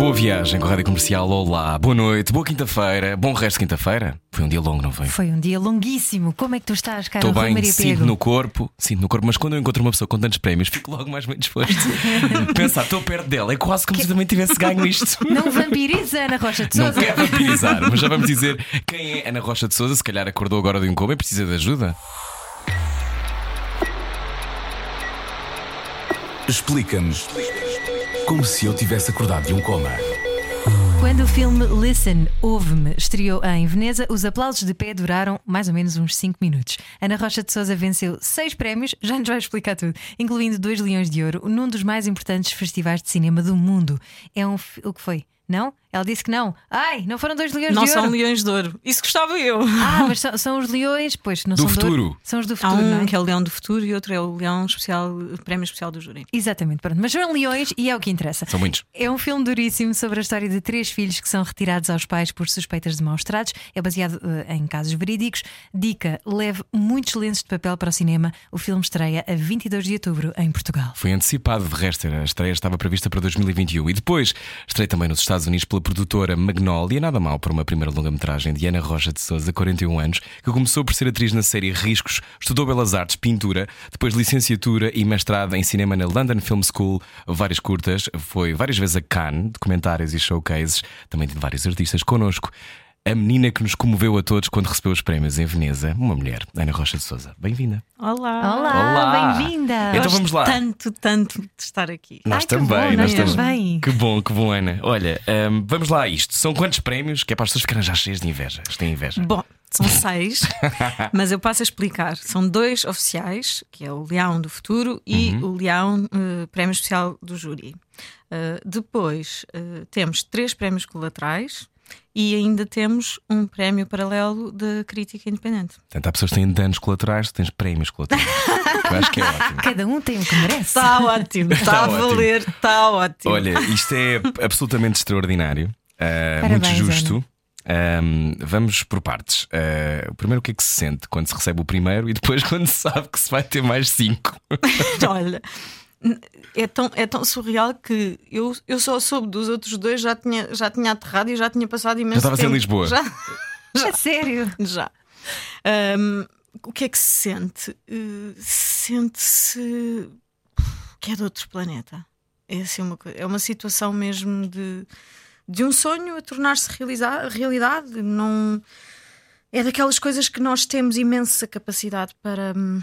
Boa viagem com a Rádio Comercial. Olá, boa noite, boa quinta-feira, bom resto de quinta-feira. Foi um dia longo, não foi? Foi um dia longuíssimo. Como é que tu estás, cara? Estou bem, Maria sinto Pego? no corpo, sinto no corpo, mas quando eu encontro uma pessoa com tantos prémios, fico logo mais bem disposto. Pensar, estou perto dela, é quase como se também tivesse ganho isto. Não vampiriza, Ana Rocha de Não Souza. quero vampirizar, mas já vamos dizer quem é Ana Rocha de Souza. Se calhar acordou agora de um coma e precisa de ajuda. Explica-nos como se eu tivesse acordado de um coma. Quando o filme Listen, Ouve-me estreou em Veneza, os aplausos de pé duraram mais ou menos uns 5 minutos. Ana Rocha de Souza venceu seis prémios, já nos vai explicar tudo, incluindo dois Leões de Ouro, num dos mais importantes festivais de cinema do mundo. É um. O que foi? Não? Ela disse que não. Ai, não foram dois Leões Não de são Ouro. leões de ouro. Isso gostava eu. Ah, mas são, são os leões, pois não Do são de ouro. futuro. São os do Há futuro. não um é? que é o leão do futuro e outro é o leão especial, prémio especial do júri. Exatamente, pronto. Mas são leões e é o que interessa. São muitos. É um filme duríssimo sobre a história de três filhos que são retirados aos pais por suspeitas de maus tratos. É baseado eh, em casos verídicos. Dica: leve muitos lenços de papel para o cinema. O filme estreia a 22 de outubro em Portugal. Foi antecipado, de resto, a estreia estava prevista para 2021 e depois estreia também nos Estados Unidos pela produtora Magnolia, nada mal para uma primeira longa-metragem de Ana Rocha de Souza, 41 anos, que começou por ser atriz na série Riscos, estudou Belas Artes, pintura, depois licenciatura e mestrado em cinema na London Film School, várias curtas, foi várias vezes a Cannes, documentários e showcases, também de vários artistas connosco. A menina que nos comoveu a todos quando recebeu os prémios em Veneza, uma mulher, Ana Rocha de Souza. Bem-vinda. Olá! Olá, Olá. bem-vinda! Então vamos lá. Tanto, tanto de estar aqui. Nós Ai, que também, bom, nós também. Que bom, que bom, Ana. Olha, hum, vamos lá a isto. São quantos prémios que é para as pessoas ficarem já cheias de inveja? Têm inveja. Bom, são seis, mas eu passo a explicar. São dois oficiais, que é o Leão do Futuro e Uhum. o Leão eh, Prémio Especial do Júri. Eh, depois eh, temos três prémios colaterais e ainda temos um prémio paralelo de crítica independente. Portanto, há pessoas que têm danos colaterais, tu tens prémios colaterais. Eu acho que é ótimo. Cada um tem o que merece. Está ótimo, está Tá a valer, está ótimo. Olha, isto é absolutamente extraordinário, uh, Parabéns, muito justo. Um, vamos por partes. Uh, primeiro, o que é que se sente quando se recebe o primeiro e depois quando se sabe que se vai ter mais cinco? Olha, é tão, é tão surreal que eu, eu só soube dos outros dois, já tinha, já tinha aterrado e já tinha passado imenso estavas em tempo. Lisboa? Já, É sério. já. Ahm, o que é que se sente? Eh, Sente-se que é de outro planeta. É, assim uma, é uma situação mesmo de, de um sonho a tornar-se realidade. Não, é daquelas coisas que nós temos imensa capacidade para, hum,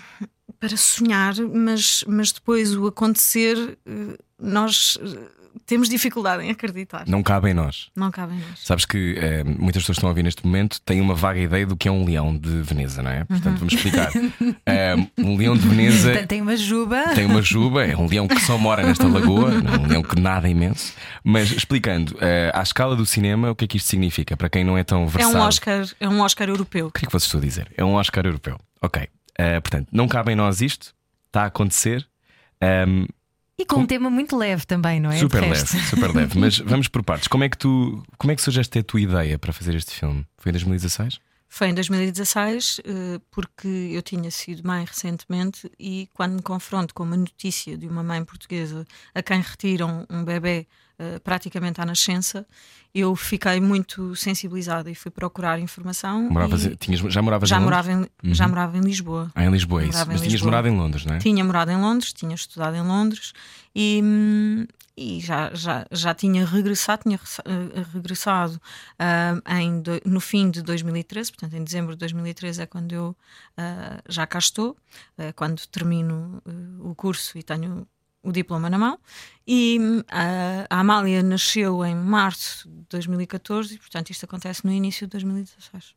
para sonhar, mas, mas depois o acontecer, eh, nós eh, temos dificuldade em acreditar. Não cabe em nós. Não cabe em nós. Sabes que eh, muitas pessoas que estão a ouvir neste momento têm uma vaga ideia do que é um leão de Veneza, não é? Portanto, vamos explicar. Eh, um leão de Veneza tem uma juba. tem uma juba, é um leão que só mora nesta lagoa, é um leão que nada imenso. Mas explicando, eh, à escala do cinema, o que é que isto significa? Para quem não é tão É versado. um Oscar, é um Oscar europeu. O que é que vocês estão a dizer? É um Oscar europeu. Ok. Eh, portanto, não cabe em nós isto, está a acontecer. Ehm, E com um tema muito leve também, não é? super leve, super leve. Mas vamos por partes. Como é que tu, como é que surgiste a tua ideia para fazer este filme? Foi em 2016? Foi em 2016, eh, porque eu tinha sido mãe recentemente e quando me confronto com uma notícia de uma mãe portuguesa a quem retiram um bebê eh, praticamente à nascença, eu fiquei muito sensibilizada e fui procurar informação. Moravas, e tinhas, já moravas já, em Londres? morava em, já morava em Lisboa. Ah, em Lisboa, é isso. Mas tinhas Lisboa. morado em Londres, não é? Tinha morado em Londres, tinha estudado em Londres e, hum, e já, já, já tinha regressado, tinha eh, regressado ah, em no fim de 2013, portanto em dezembro de 2013 é quando eu ah, já cá estou, é quando termino o curso e tenho o diploma na mão. E a, a Amália nasceu em março de 2014 e portanto isto acontece no início de 2016.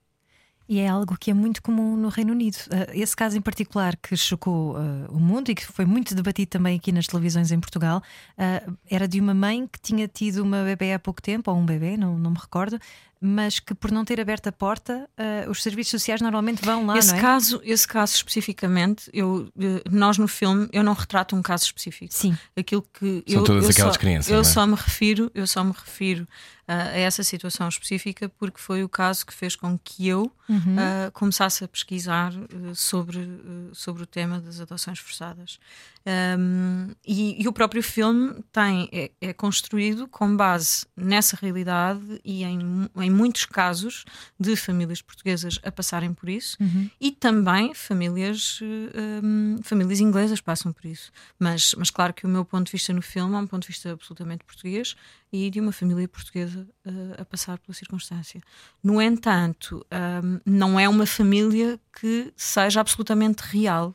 E é algo que é muito comum no Reino Unido. Uh, esse caso em particular que chocou uh, o mundo e que foi muito debatido também aqui nas televisões em Portugal uh, era de uma mãe que tinha tido uma bebê há pouco tempo, ou um bebê, não, não me recordo, mas que por não ter aberto a porta, uh, os serviços sociais normalmente vão lá, esse não é? caso, esse caso especificamente, eu, eh, nós no filme eu não retrato um caso específico. Sim. Aquilo que São eu, todas eu aquelas só, crianças, Eu não é? só me refiro, eu só me refiro uh, a essa situação específica porque foi o caso que fez com que eu Uhum. uh, começasse a pesquisar uh, sobre, uh, sobre o tema das adoções forçadas. Um, e, e o próprio filme tem, é, é construído com base nessa realidade e em, mu- muitos casos de famílias portuguesas a passarem por isso e também famílias, eh, um, famílias inglesas passam por isso. Mas, mas claro que o meu ponto de vista no filme é um ponto de vista absolutamente português e de uma família portuguesa eh, a passar pela circunstância. No entanto, um, não é uma família que seja absolutamente real.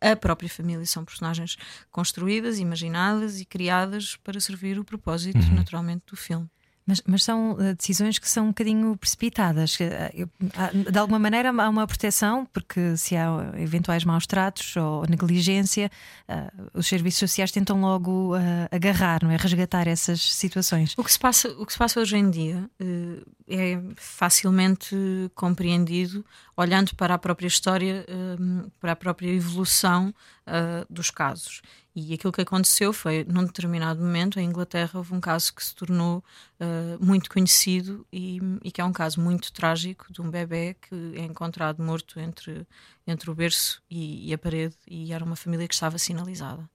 A própria família são personagens construídas, imaginadas e criadas para servir o propósito, naturalmente, do filme. Mas, mas são uh, decisões que são um bocadinho precipitadas. Eu- há- De alguma maneira há uma proteção, porque se há eventuais maus tratos ou negligência, uh, os serviços sociais tentam logo uh, agarrar, não é? Resgatar essas situações. O que se passa, o que se passa hoje em dia eh, é facilmente compreendido olhando para a própria história, eh, para a própria evolução eh, dos casos. E aquilo que aconteceu foi, num determinado momento, em Inglaterra, houve um caso que se tornou eh, muito conhecido e, e que é um caso muito trágico de um bebê que é encontrado morto entre, entre o berço e, e a parede, e era uma família que estava sinalizada.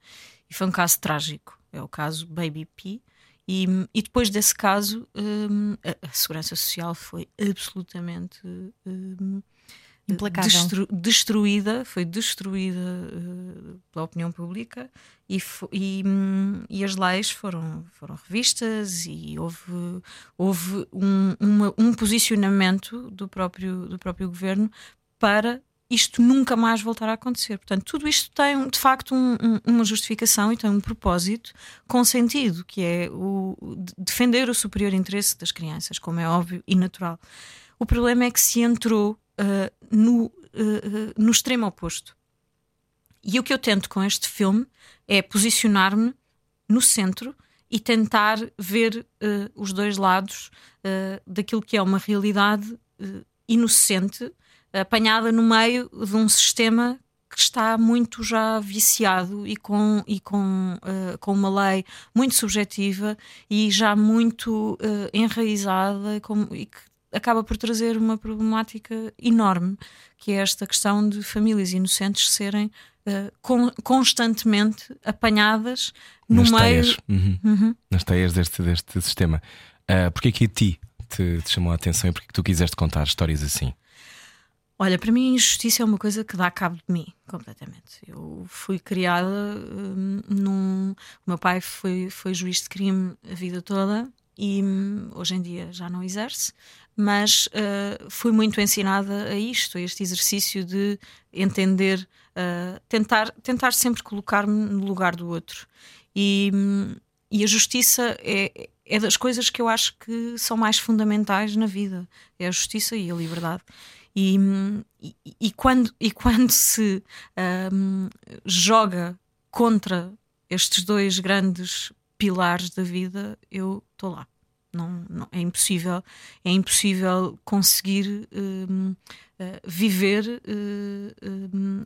E foi um caso trágico. É o caso Baby P. E, e depois desse caso, hum, a, a Segurança Social foi absolutamente hum, Implacável. Destru- destruída, foi destruída eh, pela opinião pública e, e, hum, e as leis foram, foram revistas e houve, houve um, uma- um posicionamento do próprio, do próprio governo para isto nunca mais voltar a acontecer. Portanto, tudo isto tem de facto um- um- uma justificação e tem um propósito com sentido, que é o, o de- defender o superior interesse das crianças, como é óbvio e natural. O problema é que se entrou ah, no, ah, no extremo oposto. E o que eu tento com este filme é posicionar-me no centro e tentar ver ah, os dois lados ah, daquilo que é uma realidade ah, inocente, apanhada no meio de um sistema que está muito já viciado e com, e com, com uma lei muito subjetiva e já muito enraizada com- e que acaba por trazer uma problemática enorme, que é esta questão de famílias inocentes serem ah, con- constantemente apanhadas no nas meio. teias. Uhum. Uhum. Nas teias deste, deste sistema. Uh, Porquê que a ti te, te chamou a atenção e porquê que tu quiseste contar histórias assim? Olha, para mim a injustiça é uma coisa que dá cabo de mim completamente. Eu fui criada hum, num. O meu pai foi, foi juiz de crime a vida toda e hum, hoje em dia já não exerce, mas uh, fui muito ensinada a isto, a este exercício de entender, uh, tentar, tentar sempre colocar-me no lugar do outro. E, hum, e a justiça é, é das coisas que eu acho que são mais fundamentais na vida: é a justiça e a liberdade. E, e, e quando, e quando se hum, joga contra estes dois grandes pilares da vida, eu estou lá. Não, não- é impossível, é impossível conseguir eh, viver eh, hum,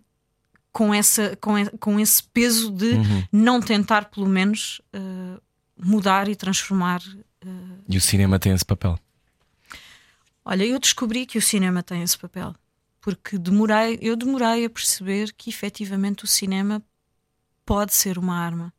com, essa, com, e- com esse peso de Uhum. não tentar, pelo menos, eh, mudar e transformar E o cinema tem esse papel. Olha, eu descobri que o cinema tem esse papel, porque demorei, eu demorei a perceber que efetivamente o cinema pode ser uma arma.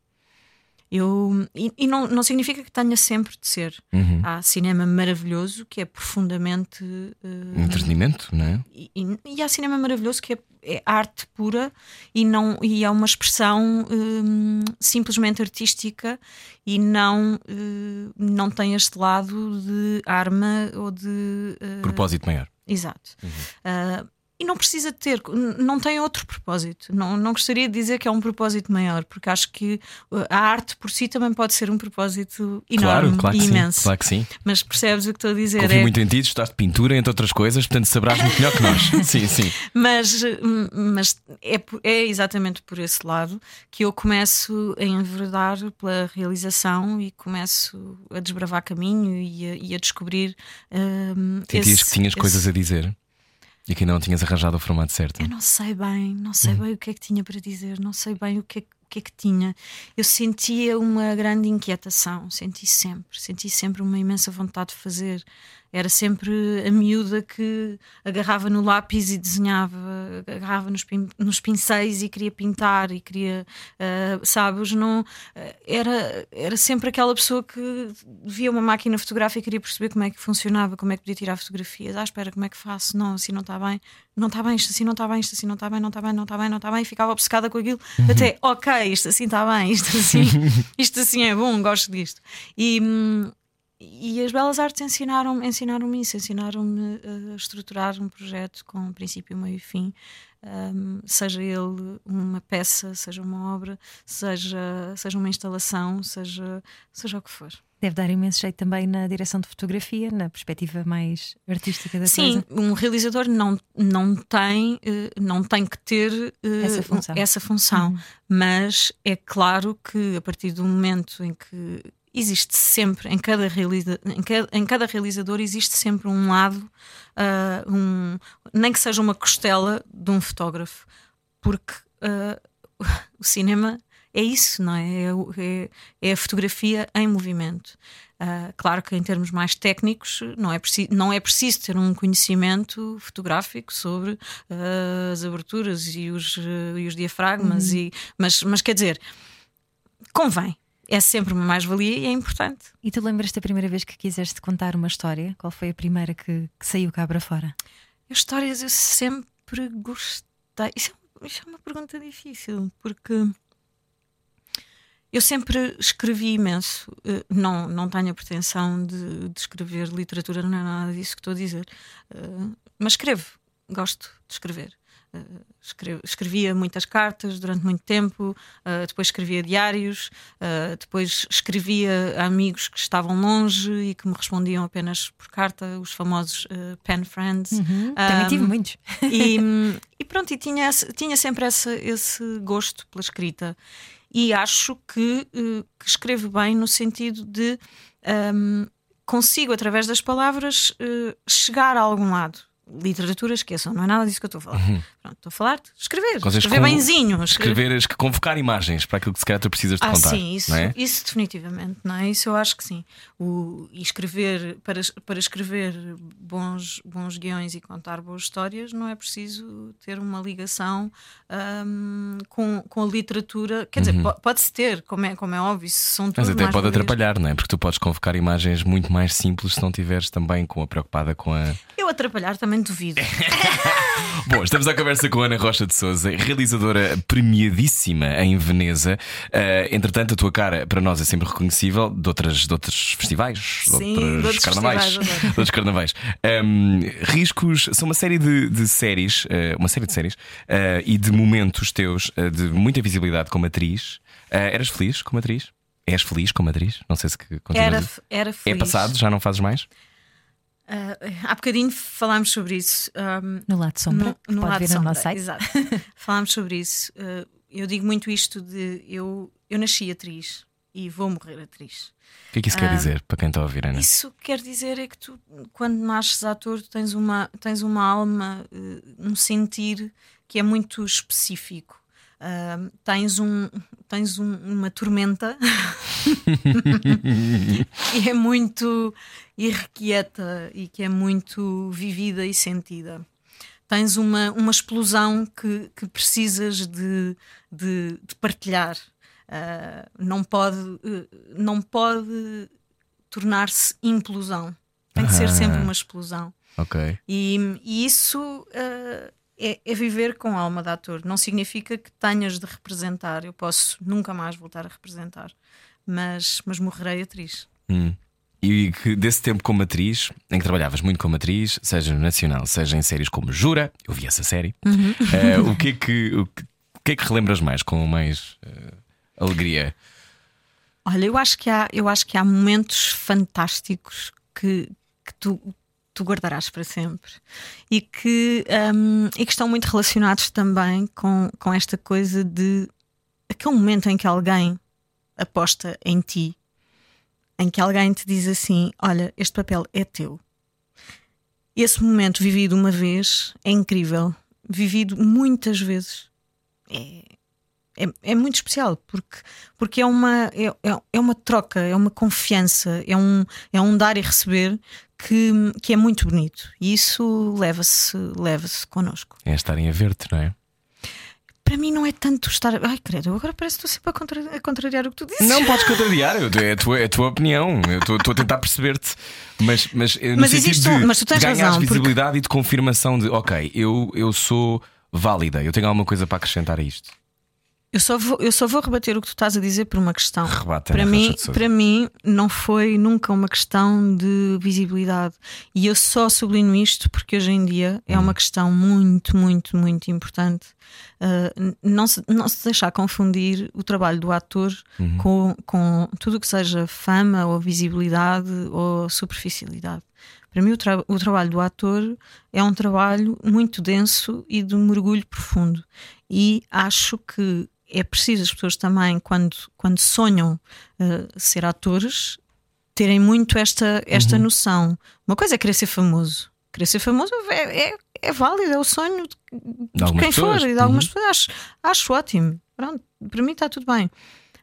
Eu, e e não, não significa que tenha sempre de ser. Uhum. Há cinema maravilhoso que é profundamente. eh, Entretenimento, não é? e, e- e há cinema maravilhoso que é, é arte pura e, não, e é uma expressão hum, simplesmente artística e não, eh, não tem este lado de arma ou de. eh, Propósito maior. Exato. Ah, e não precisa ter, não tem outro propósito. Não, não gostaria de dizer que é um propósito maior, porque acho que uh, a arte por si também pode ser um propósito enorme claro, claro e imenso. Sim, claro que sim. Mas percebes o que estou a dizer? Confio é... muito em ti, estás de pintura, entre outras coisas, portanto sabrás muito melhor que nós. sim, sim. Mas, mas é, é exatamente por esse lado que eu começo a enverdar pela realização e começo a desbravar caminho e a, e a descobrir. Um, Sentias esse, que tinhas esse... coisas a dizer? E que ainda não tinhas arranjado o formato certo. Eu não sei bem, não sei Hum. bem o que é que tinha para dizer, não sei bem o que é, o que, é que tinha. Eu sentia uma grande inquietação, senti sempre, senti sempre uma imensa vontade de fazer. Era sempre a miúda que agarrava no lápis e desenhava, agarrava nos, pin nos pincéis e queria pintar e queria, uh, sabes? Não, uh, era, era sempre aquela pessoa que via uma máquina fotográfica e queria perceber como é que funcionava, como é que podia tirar fotografias. Ah, espera, como é que faço? Não, assim não está bem, não está bem, isto assim não está bem, isto assim não está bem, não está bem, não está bem, não está bem, e ficava obcecada com aquilo, Uhum. até ok, isto assim está bem, isto assim, isto assim é bom, gosto disto. E. hum, e as belas artes ensinaram-me ensinaram isso, ensinaram-me a estruturar um projeto com princípio, meio e fim, um, seja ele uma peça, seja uma obra, seja, seja uma instalação, seja, seja o que for. Deve dar imenso jeito também na direção de fotografia, na perspectiva mais artística da Sim, coisa. um realizador não, não, tem, eh, não tem que ter eh, Essa função. essa função, Uhum. mas é claro que a partir do momento em que existe sempre, em cada, realiza, em cada, em cada realizador, existe sempre um lado, ah, um, nem que seja uma costela de um fotógrafo, porque ah, o cinema é isso, não é? É, é- é a fotografia em movimento. Ah, claro que em termos mais técnicos não é, preciso, não é preciso ter um conhecimento fotográfico sobre ah, as aberturas e os, ah, e os diafragmas, e, mas, mas quer dizer, convém. É sempre uma mais-valia e é importante. E tu lembras da primeira vez que quiseste contar uma história? Qual foi a primeira que, que saiu cá para fora? Histórias eu sempre gostei. Isso é, isso é uma pergunta difícil, porque eu sempre escrevi imenso. Eh, Não, não tenho a pretensão de, de escrever literatura, não é nada disso que estou a dizer. Eh, Mas escrevo, gosto de escrever. Escrevia muitas cartas durante muito tempo, eh, depois escrevia diários, eh, depois escrevia a amigos que estavam longe e que me respondiam apenas por carta, os famosos eh, pen friends. Também tive Um, muitos. E, e pronto, e tinha, esse- tinha sempre essa, esse gosto pela escrita. E acho que, que escrevo bem no sentido de ehm, consigo, através das palavras, chegar a algum lado. Literatura, esqueçam, não é nada disso que eu estou a falar. Pronto, estou a falar de escrever. Consegues escrever con- benzinho. Escrever, es- convocar imagens para aquilo que se calhar tu precisas de Ah, contar. sim, isso, é? isso definitivamente, não é? Isso eu acho que sim. O, e escrever, para, para escrever bons, bons guiões e contar boas histórias, não é preciso ter uma ligação ahm, com, com a literatura. Quer dizer, po- pode-se ter, como é, como é óbvio, são Uhum. Mas até pode atrapalhar, não é? Porque tu podes convocar imagens muito mais simples se não estiveres também com a preocupada com a. Eu atrapalhar também duvido. Bom, estamos à conversa com a Ana Rocha de Souza, realizadora premiadíssima em Veneza. Ah, entretanto, a tua cara para nós é sempre reconhecível de, outras, de outros festivais, de Sim, outros de outros carnavais. festivais, de outros carnavais. Ahm, riscos são uma série de, de séries, ah, uma série de séries ah, e de momentos teus de muita visibilidade como atriz. Eras feliz como atriz? És feliz como atriz? Não sei se que continuas. Era, era É feliz. passado? Já não fazes mais? Ah, há bocadinho falámos sobre isso. ahm, No lado sombra, No- no pode lado ver no sombra, nosso site. Exato. Falámos sobre isso. Uh, eu digo muito isto de eu, eu nasci atriz e vou morrer atriz. O que é que isso quer dizer para quem está a ouvir, Ana? Isso quer dizer é que tu, quando nasces ator, tu tens uma, tens uma alma, uh, um sentir que é muito específico. Uh, tens um, tens um- uma tormenta que é muito irrequieta e que é muito vivida e sentida. Tens uma, uma explosão que, que precisas de, de, de partilhar. Uh, não pode, uh, não pode tornar-se implosão. Tem que ser Ah. sempre uma explosão. Ok. E, e isso uh, é, é viver com a alma de ator. Não significa que tenhas de representar. Eu posso nunca mais voltar a representar, mas, mas morrerei atriz. Hum. e que desse tempo como atriz, em que trabalhavas muito como atriz, seja no Nacional, seja em séries como Jura, eu vi essa série, eh, o, que é que, o, que, o que é que relembras mais com mais eh, alegria? Olha, eu acho que há, eu acho que há momentos fantásticos que, que tu, tu guardarás para sempre e que, hum, e que estão muito relacionados também com, com esta coisa de aquele momento em que alguém aposta em ti, em que alguém te diz assim: Olha, este papel é teu. Esse momento vivido uma vez é incrível, vivido muitas vezes. É, é, é muito especial porque, porque é, uma, é, é- é uma troca, é uma confiança, é um, é um dar e receber que, que é muito bonito. E isso leva-se leva-se connosco. É estarem a ver-te, não é? Para mim não é tanto estar. Ai, credo, agora parece que estou sempre a, contra- a contrariar o que tu dizes. Não podes contrariar, é a tua, é a tua opinião. Eu estou estou a tentar perceber-te. Mas, mas, eh, Mas existe um- de mas tu tens ganhares razão, porque- visibilidade e de confirmação de ok, eu, eu sou válida, eu tenho alguma coisa para acrescentar a isto. Eu só, vou, eu só vou rebater o que tu estás a dizer por uma questão. Rebate, para Ana mim, para mim, não foi nunca uma questão de visibilidade. E eu só sublinho isto porque hoje em dia é Hum. uma questão muito, muito, muito importante. Uh, não, se, não se deixar confundir o trabalho do ator Uhum. com, com tudo o que seja fama ou visibilidade ou superficialidade. Para mim, o, tra- o trabalho do ator é um trabalho muito denso e de mergulho profundo. E acho que é preciso as pessoas também, quando, quando sonham uh, ser atores, terem muito esta, esta noção. Uma coisa é querer ser famoso. Querer ser famoso é, é, é válido, é o sonho de, de quem pessoas. for e de algumas pessoas. Acho, acho ótimo. Pronto, para mim está tudo bem.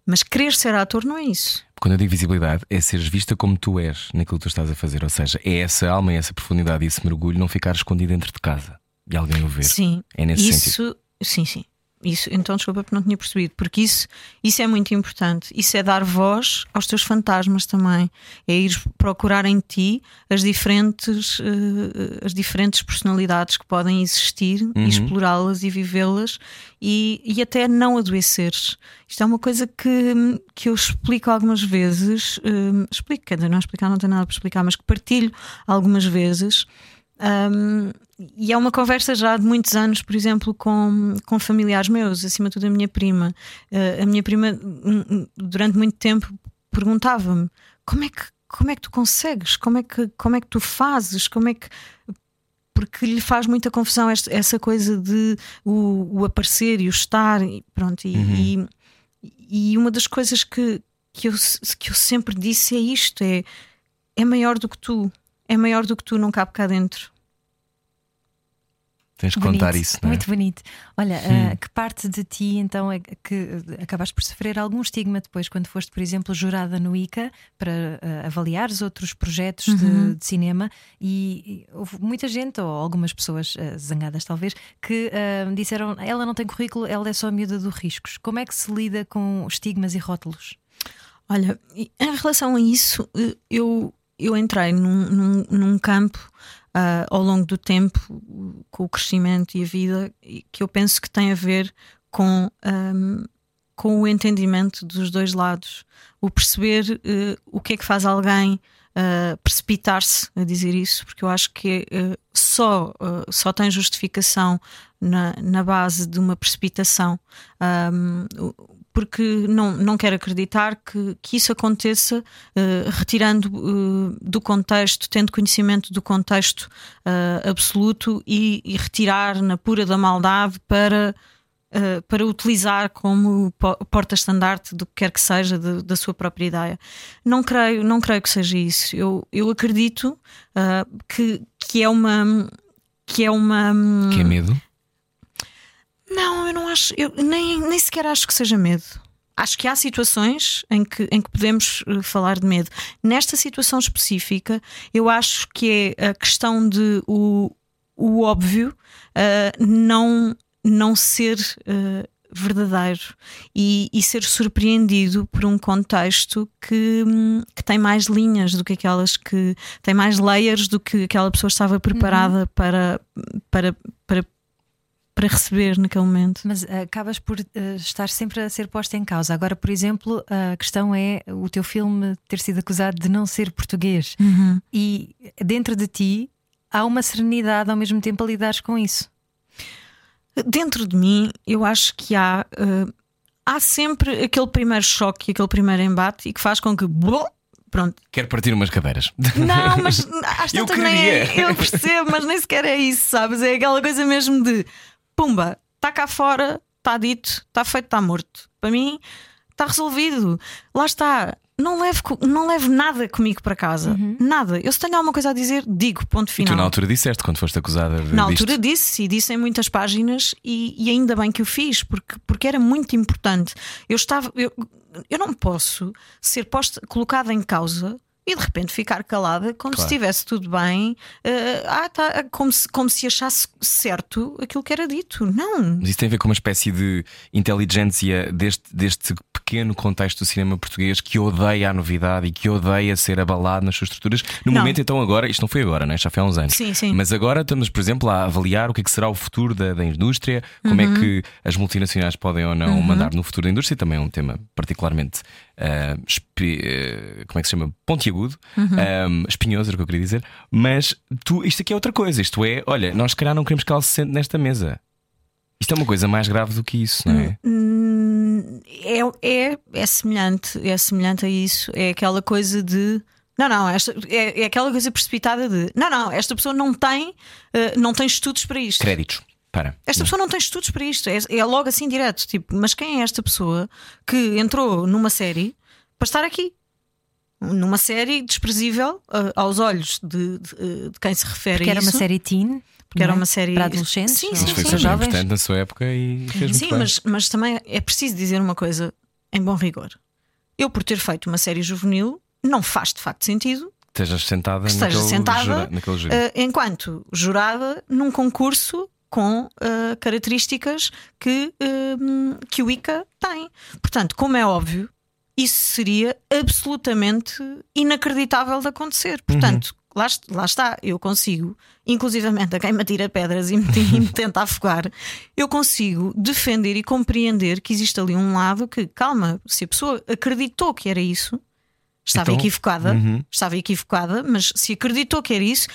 Mas querer ser ator não é isso. Quando eu digo visibilidade, é seres vista como tu és naquilo que tu estás a fazer. Ou seja, é essa alma, é essa profundidade e esse mergulho não ficar escondido dentro de casa e alguém o ver. Sim, É nesse isso, sentido. sim, sim. Isso, então desculpa porque não tinha percebido, porque isso, isso é muito importante. Isso é dar voz aos teus fantasmas também. É ir procurar em ti as diferentes, eh, as diferentes personalidades que podem existir Uhum. explorá-las e vivê-las e, e até não adoeceres. Isto é uma coisa que, que eu explico algumas vezes, eh, explico, quer dizer, não explicar, não tem nada para explicar, mas que partilho algumas vezes. Um, e é uma conversa já de muitos anos, por exemplo, com, com familiares meus, acima de tudo a minha prima. Uh, a minha prima, durante muito tempo, perguntava-me como é que como é que tu consegues? Como é que, como é que tu fazes? Como é que. Porque lhe faz muita confusão esta, essa coisa de o, o aparecer e o estar, e pronto. E, e, e uma das coisas que, que, eu, que eu sempre disse é isto: é, é maior do que tu, é maior do que tu, não cabe cá dentro. Tens de contar isso, não é? Muito bonito. Olha, ah, que parte de ti então é que acabaste por sofrer algum estigma depois, quando foste, por exemplo, jurada no ICA para ah, avaliares outros projetos de- Uhum. de, cinema e, e houve muita gente, ou algumas pessoas ah, zangadas talvez, que disseram ela não tem currículo, ela é só a miúda do riscos. Como é que se lida com estigmas e rótulos? Olha, em relação a isso, eu, eu entrei num, num, num campo ah, ao longo do tempo, com o crescimento e a vida, que eu penso que tem a ver com, ahm, com o entendimento dos dois lados. O perceber eh, o que é que faz alguém ah, precipitar-se a dizer isso, porque eu acho que eh, só, ah, só tem justificação na, na base de uma precipitação. O- porque não, não quero acreditar que, que isso aconteça eh, retirando eh, do contexto, tendo conhecimento do contexto eh, absoluto e, e retirar na pura da maldade para, para utilizar como po- porta-estandarte do que quer que seja de- da sua própria ideia. Não creio, não creio que seja isso. Eu, eu acredito que, que é uma. Que é uma. Que é medo? Não, eu não acho, eu nem, nem sequer acho que seja medo. Acho que há situações em que, em que podemos eh, falar de medo. Nesta situação específica, eu acho que é a questão de o, o óbvio eh, não, não ser eh, verdadeiro e, e ser surpreendido por um contexto que, hum, que tem mais linhas do que aquelas que tem mais layers do que aquela pessoa estava preparada para, para, para para receber naquele momento. Mas uh, acabas por uh, estar sempre a ser posta em causa. Agora, por exemplo, a questão é o teu filme ter sido acusado de não ser português. Uhum. E dentro de ti há uma serenidade ao mesmo tempo a lidares com isso. Dentro de mim, eu acho que há. Uh, há sempre aquele primeiro choque, aquele primeiro embate e que faz com que. Pronto. Quero partir umas cadeiras. Não, mas às Eu tantas nem é. Eu percebo, mas nem sequer é isso, sabes? É aquela coisa mesmo de pumba, está cá fora, está dito, está feito, está morto. Para mim, está resolvido. Lá está. Não levo, não levo nada comigo para casa. Nada. Eu se tenho alguma coisa a dizer, digo, ponto E final. tu na altura disseste quando foste acusada de Na disto. altura disse e disse em muitas páginas e, e ainda bem que o fiz porque, porque era muito importante. Eu estava, eu, eu não posso ser posta, colocada em causa e de repente ficar calada como Claro. se estivesse tudo bem, eh, ah, tá, como, se, como se achasse certo aquilo que era dito. Não. Mas isso tem a ver com uma espécie de inteligência deste, deste pequeno contexto do cinema português que odeia a novidade e que odeia ser abalado nas suas estruturas. No Não. momento, então, agora, isto não foi agora, né? já foi há uns anos. Sim, sim. Mas agora estamos, por exemplo, a avaliar o que, é que será o futuro da, da indústria, como é Uhum. que as multinacionais podem ou não mandar no futuro da indústria. Também é um tema particularmente. ah, como é que se chama? Pontiagudo, Uhum. ah, espinhoso, era o que eu queria dizer. Mas tu, isto aqui é outra coisa. Isto é, olha, nós se calhar não queremos que ela se sente nesta mesa. Isto é uma coisa mais grave do que isso, não é? Hum, é, é, é semelhante, é semelhante a isso. É aquela coisa de. Não, não, esta, é, é aquela coisa precipitada de. Não, não, esta pessoa não tem, eh, não tem estudos para isto. Créditos. Para. Esta pessoa não tem estudos para isto. É, é logo assim direto. Tipo, mas quem é esta pessoa que entrou numa série para estar aqui? Numa série desprezível eh, aos olhos de, de, eh, de quem se refere Porque a era isso. uma série teen. Porque era não é? uma série- para adolescentes. Sim, ou sim, Mas foi sim. jovens. importante na sua época e fez muito Sim, mas, mas também é preciso dizer uma coisa em bom rigor. Eu, por ter feito uma série juvenil, não faz de facto sentido Estejas sentada que esteja naquele, sentada jura- naquele júri. eh, enquanto jurada num concurso com eh, características que, eh, que o ICA tem. Portanto, como é óbvio, isso seria absolutamente inacreditável de acontecer. Portanto, lá, lá está, eu consigo, inclusivamente a quem me atira pedras e me, e me tenta afogar, eu consigo defender e compreender que existe ali um lado que, calma, se a pessoa acreditou que era isso, estava Então, equivocada, uhum. estava equivocada, mas se acreditou que era isso,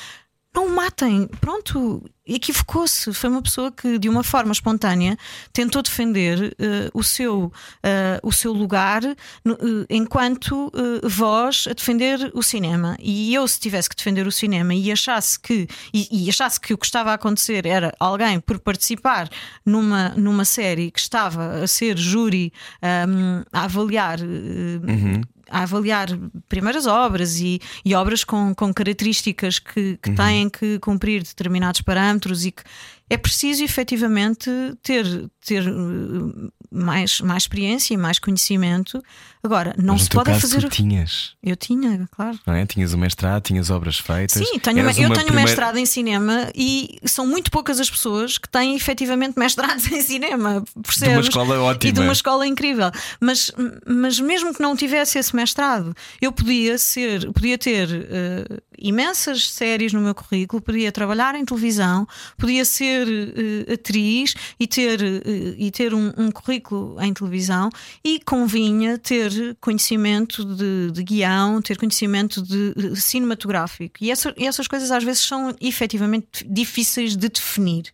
não o matem. Pronto, equivocou-se. Foi uma pessoa que, de uma forma espontânea, tentou defender eh, o, seu, eh, o seu lugar no- eh, enquanto voz a defender o cinema. E eu, se tivesse que defender o cinema e achasse que, e, e achasse que o que estava a acontecer era alguém por participar numa, numa série que estava a ser júri ahm, a avaliar. eh, a avaliar primeiras obras e, e obras com, com características que, que têm que cumprir determinados parâmetros e que é preciso efetivamente ter, ter eh, mais, mais experiência e mais conhecimento. Agora, não Mas se pode caso, fazer. tu tinhas, Eu tinha, claro. não é? Tinhas o mestrado, tinhas obras feitas. Sim, tenho, eu uma tenho primeira- mestrado em cinema e são muito poucas as pessoas que têm efetivamente mestrados em cinema, percebes? escola ótima. E de uma escola incrível. Mas, mas mesmo que não tivesse esse mestrado, eu podia ser, podia ter eh, imensas séries no meu currículo, podia trabalhar em televisão, podia ser eh, atriz e ter, eh, e ter um, um currículo em televisão e convinha ter conhecimento de, de guião, ter conhecimento de, eh, cinematográfico. E, essa- e essas coisas às vezes são efetivamente difíceis de definir.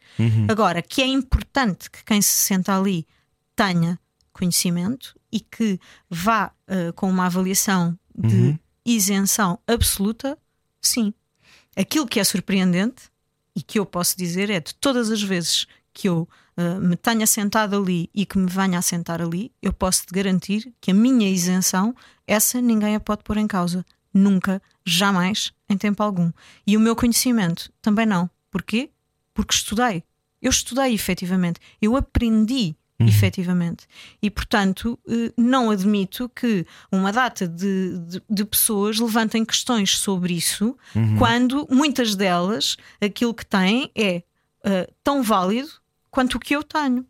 Agora, que é importante que quem se senta ali tenha conhecimento e que vá eh, com uma avaliação de isenção absoluta, sim. Aquilo que é surpreendente e que eu posso dizer é de todas as vezes que eu eh, me tenha sentado ali e que me venha a sentar ali, eu posso te garantir que a minha isenção, essa ninguém a pode pôr em causa. Nunca, jamais, em tempo algum. E o meu conhecimento também não. Porquê? Porque estudei. Eu estudei efetivamente. Eu aprendi efetivamente. E, portanto, eh, não admito que uma data de, de- de pessoas levantem questões sobre isso, quando muitas delas aquilo que têm é eh, tão válido quanto o que eu tenho.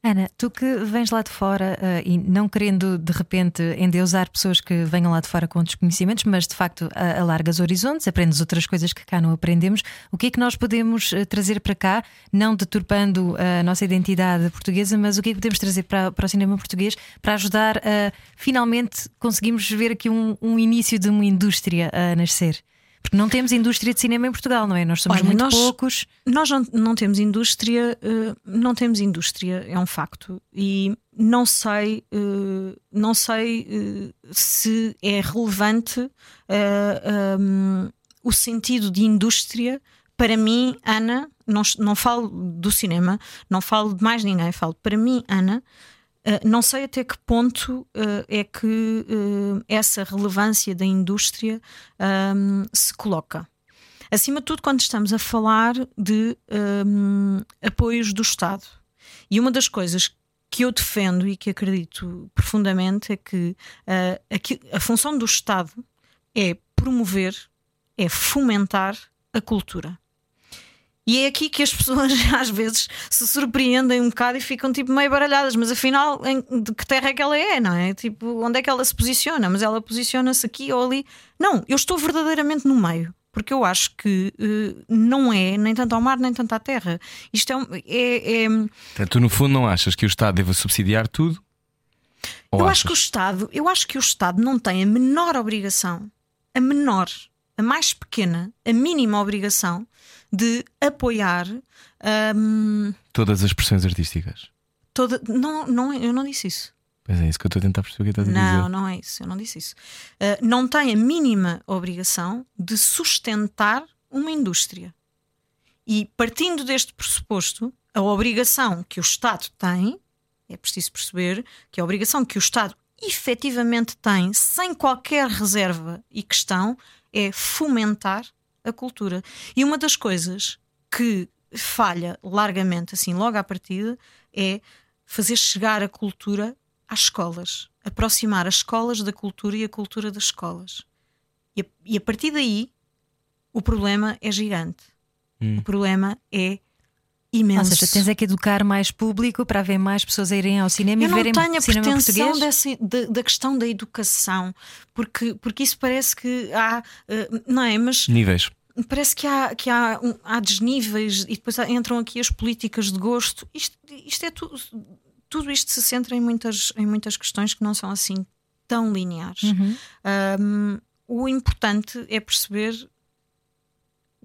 Ana, tu que vens lá de fora uh, e não querendo de repente endeusar pessoas que venham lá de fora com desconhecimentos, mas de facto uh, alargas horizontes, aprendes outras coisas que cá não aprendemos, o que é que nós podemos uh, trazer para cá, não deturpando a nossa identidade portuguesa, mas o que é que podemos trazer para, para o cinema português para ajudar a finalmente conseguirmos ver aqui um, um início de uma indústria a nascer? Porque não temos indústria de cinema em Portugal, não é? Nós somos Olha, muito nós- poucos. Nós não, não temos indústria, eh, não temos indústria, é um facto. E não sei, eh, não sei eh, se é relevante um, o sentido de indústria. Para mim, Ana, não, não falo do cinema, não falo de mais ninguém, falo para mim, Ana. Eh, não sei até que ponto eh, é que eh, essa relevância da indústria se coloca. Acima de tudo, quando estamos a falar de apoios do Estado. E uma das coisas que eu defendo e que acredito profundamente é que ah, a função do Estado é promover, é fomentar a cultura. E é aqui que as pessoas às vezes se surpreendem um bocado e ficam tipo meio baralhadas, mas afinal em, de que terra é que ela é, não é? Tipo, onde é que ela se posiciona? Mas ela posiciona-se aqui ou ali. Não, eu estou verdadeiramente no meio. Porque eu acho que eh, não é nem tanto ao mar nem tanto à terra. Isto é, é- é- Portanto, tu no fundo não achas que o Estado deva subsidiar tudo? Eu achas? acho que o Estado, eu acho que o Estado não tem a menor obrigação, a menor, a mais pequena, a mínima obrigação de apoiar hum, Todas as expressões artísticas. toda. Não, não, eu não disse isso. Pois é, isso que eu estou a tentar perceber o que estás a Não, dizer. não é isso, eu não disse isso. Uh, não tem a mínima obrigação de sustentar uma indústria. E partindo deste pressuposto, a obrigação que o Estado tem, é preciso perceber que a obrigação que o Estado efetivamente tem, sem qualquer reserva e questão, é fomentar a cultura. E uma das coisas que falha largamente, assim, logo à partida, é fazer chegar a cultura às escolas, aproximar as escolas da cultura e a cultura das escolas. E a, e a partir daí, o problema é gigante. Hum. O problema é Ou imenso. seja, tens é que educar mais público para haver mais pessoas a irem ao cinema Eu e não verem tenho a cinema pretensão português. dessa, da, da questão da educação, porque, porque isso parece que há, eh, não é? Mas Níveis. Parece que há, que há, um- há desníveis e depois entram aqui as políticas de gosto. Isto, isto é tudo, tudo isto se centra em muitas, em muitas questões que não são assim tão lineares. Uhum. Um, o importante é perceber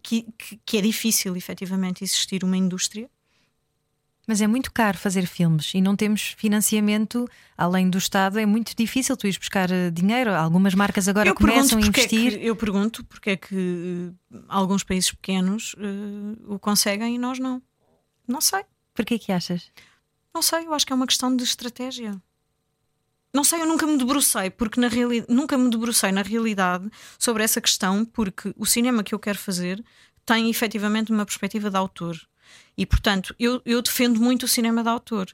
que, que, que é difícil efetivamente existir uma indústria. Mas é muito caro fazer filmes e não temos financiamento além do Estado. É muito difícil tu ires buscar eh, dinheiro. Algumas marcas agora eu começam a porque é investir. que, eu pergunto porque é que eh, alguns países pequenos eh, o conseguem e nós não. Não sei. Porquê que achas? Não sei, eu acho que é uma questão de estratégia. Não sei, eu nunca me debrucei, porque na reali nunca me debrucei na realidade sobre essa questão, porque o cinema que eu quero fazer tem efetivamente uma perspectiva de autor. E, portanto, eu, eu defendo muito o cinema de autor.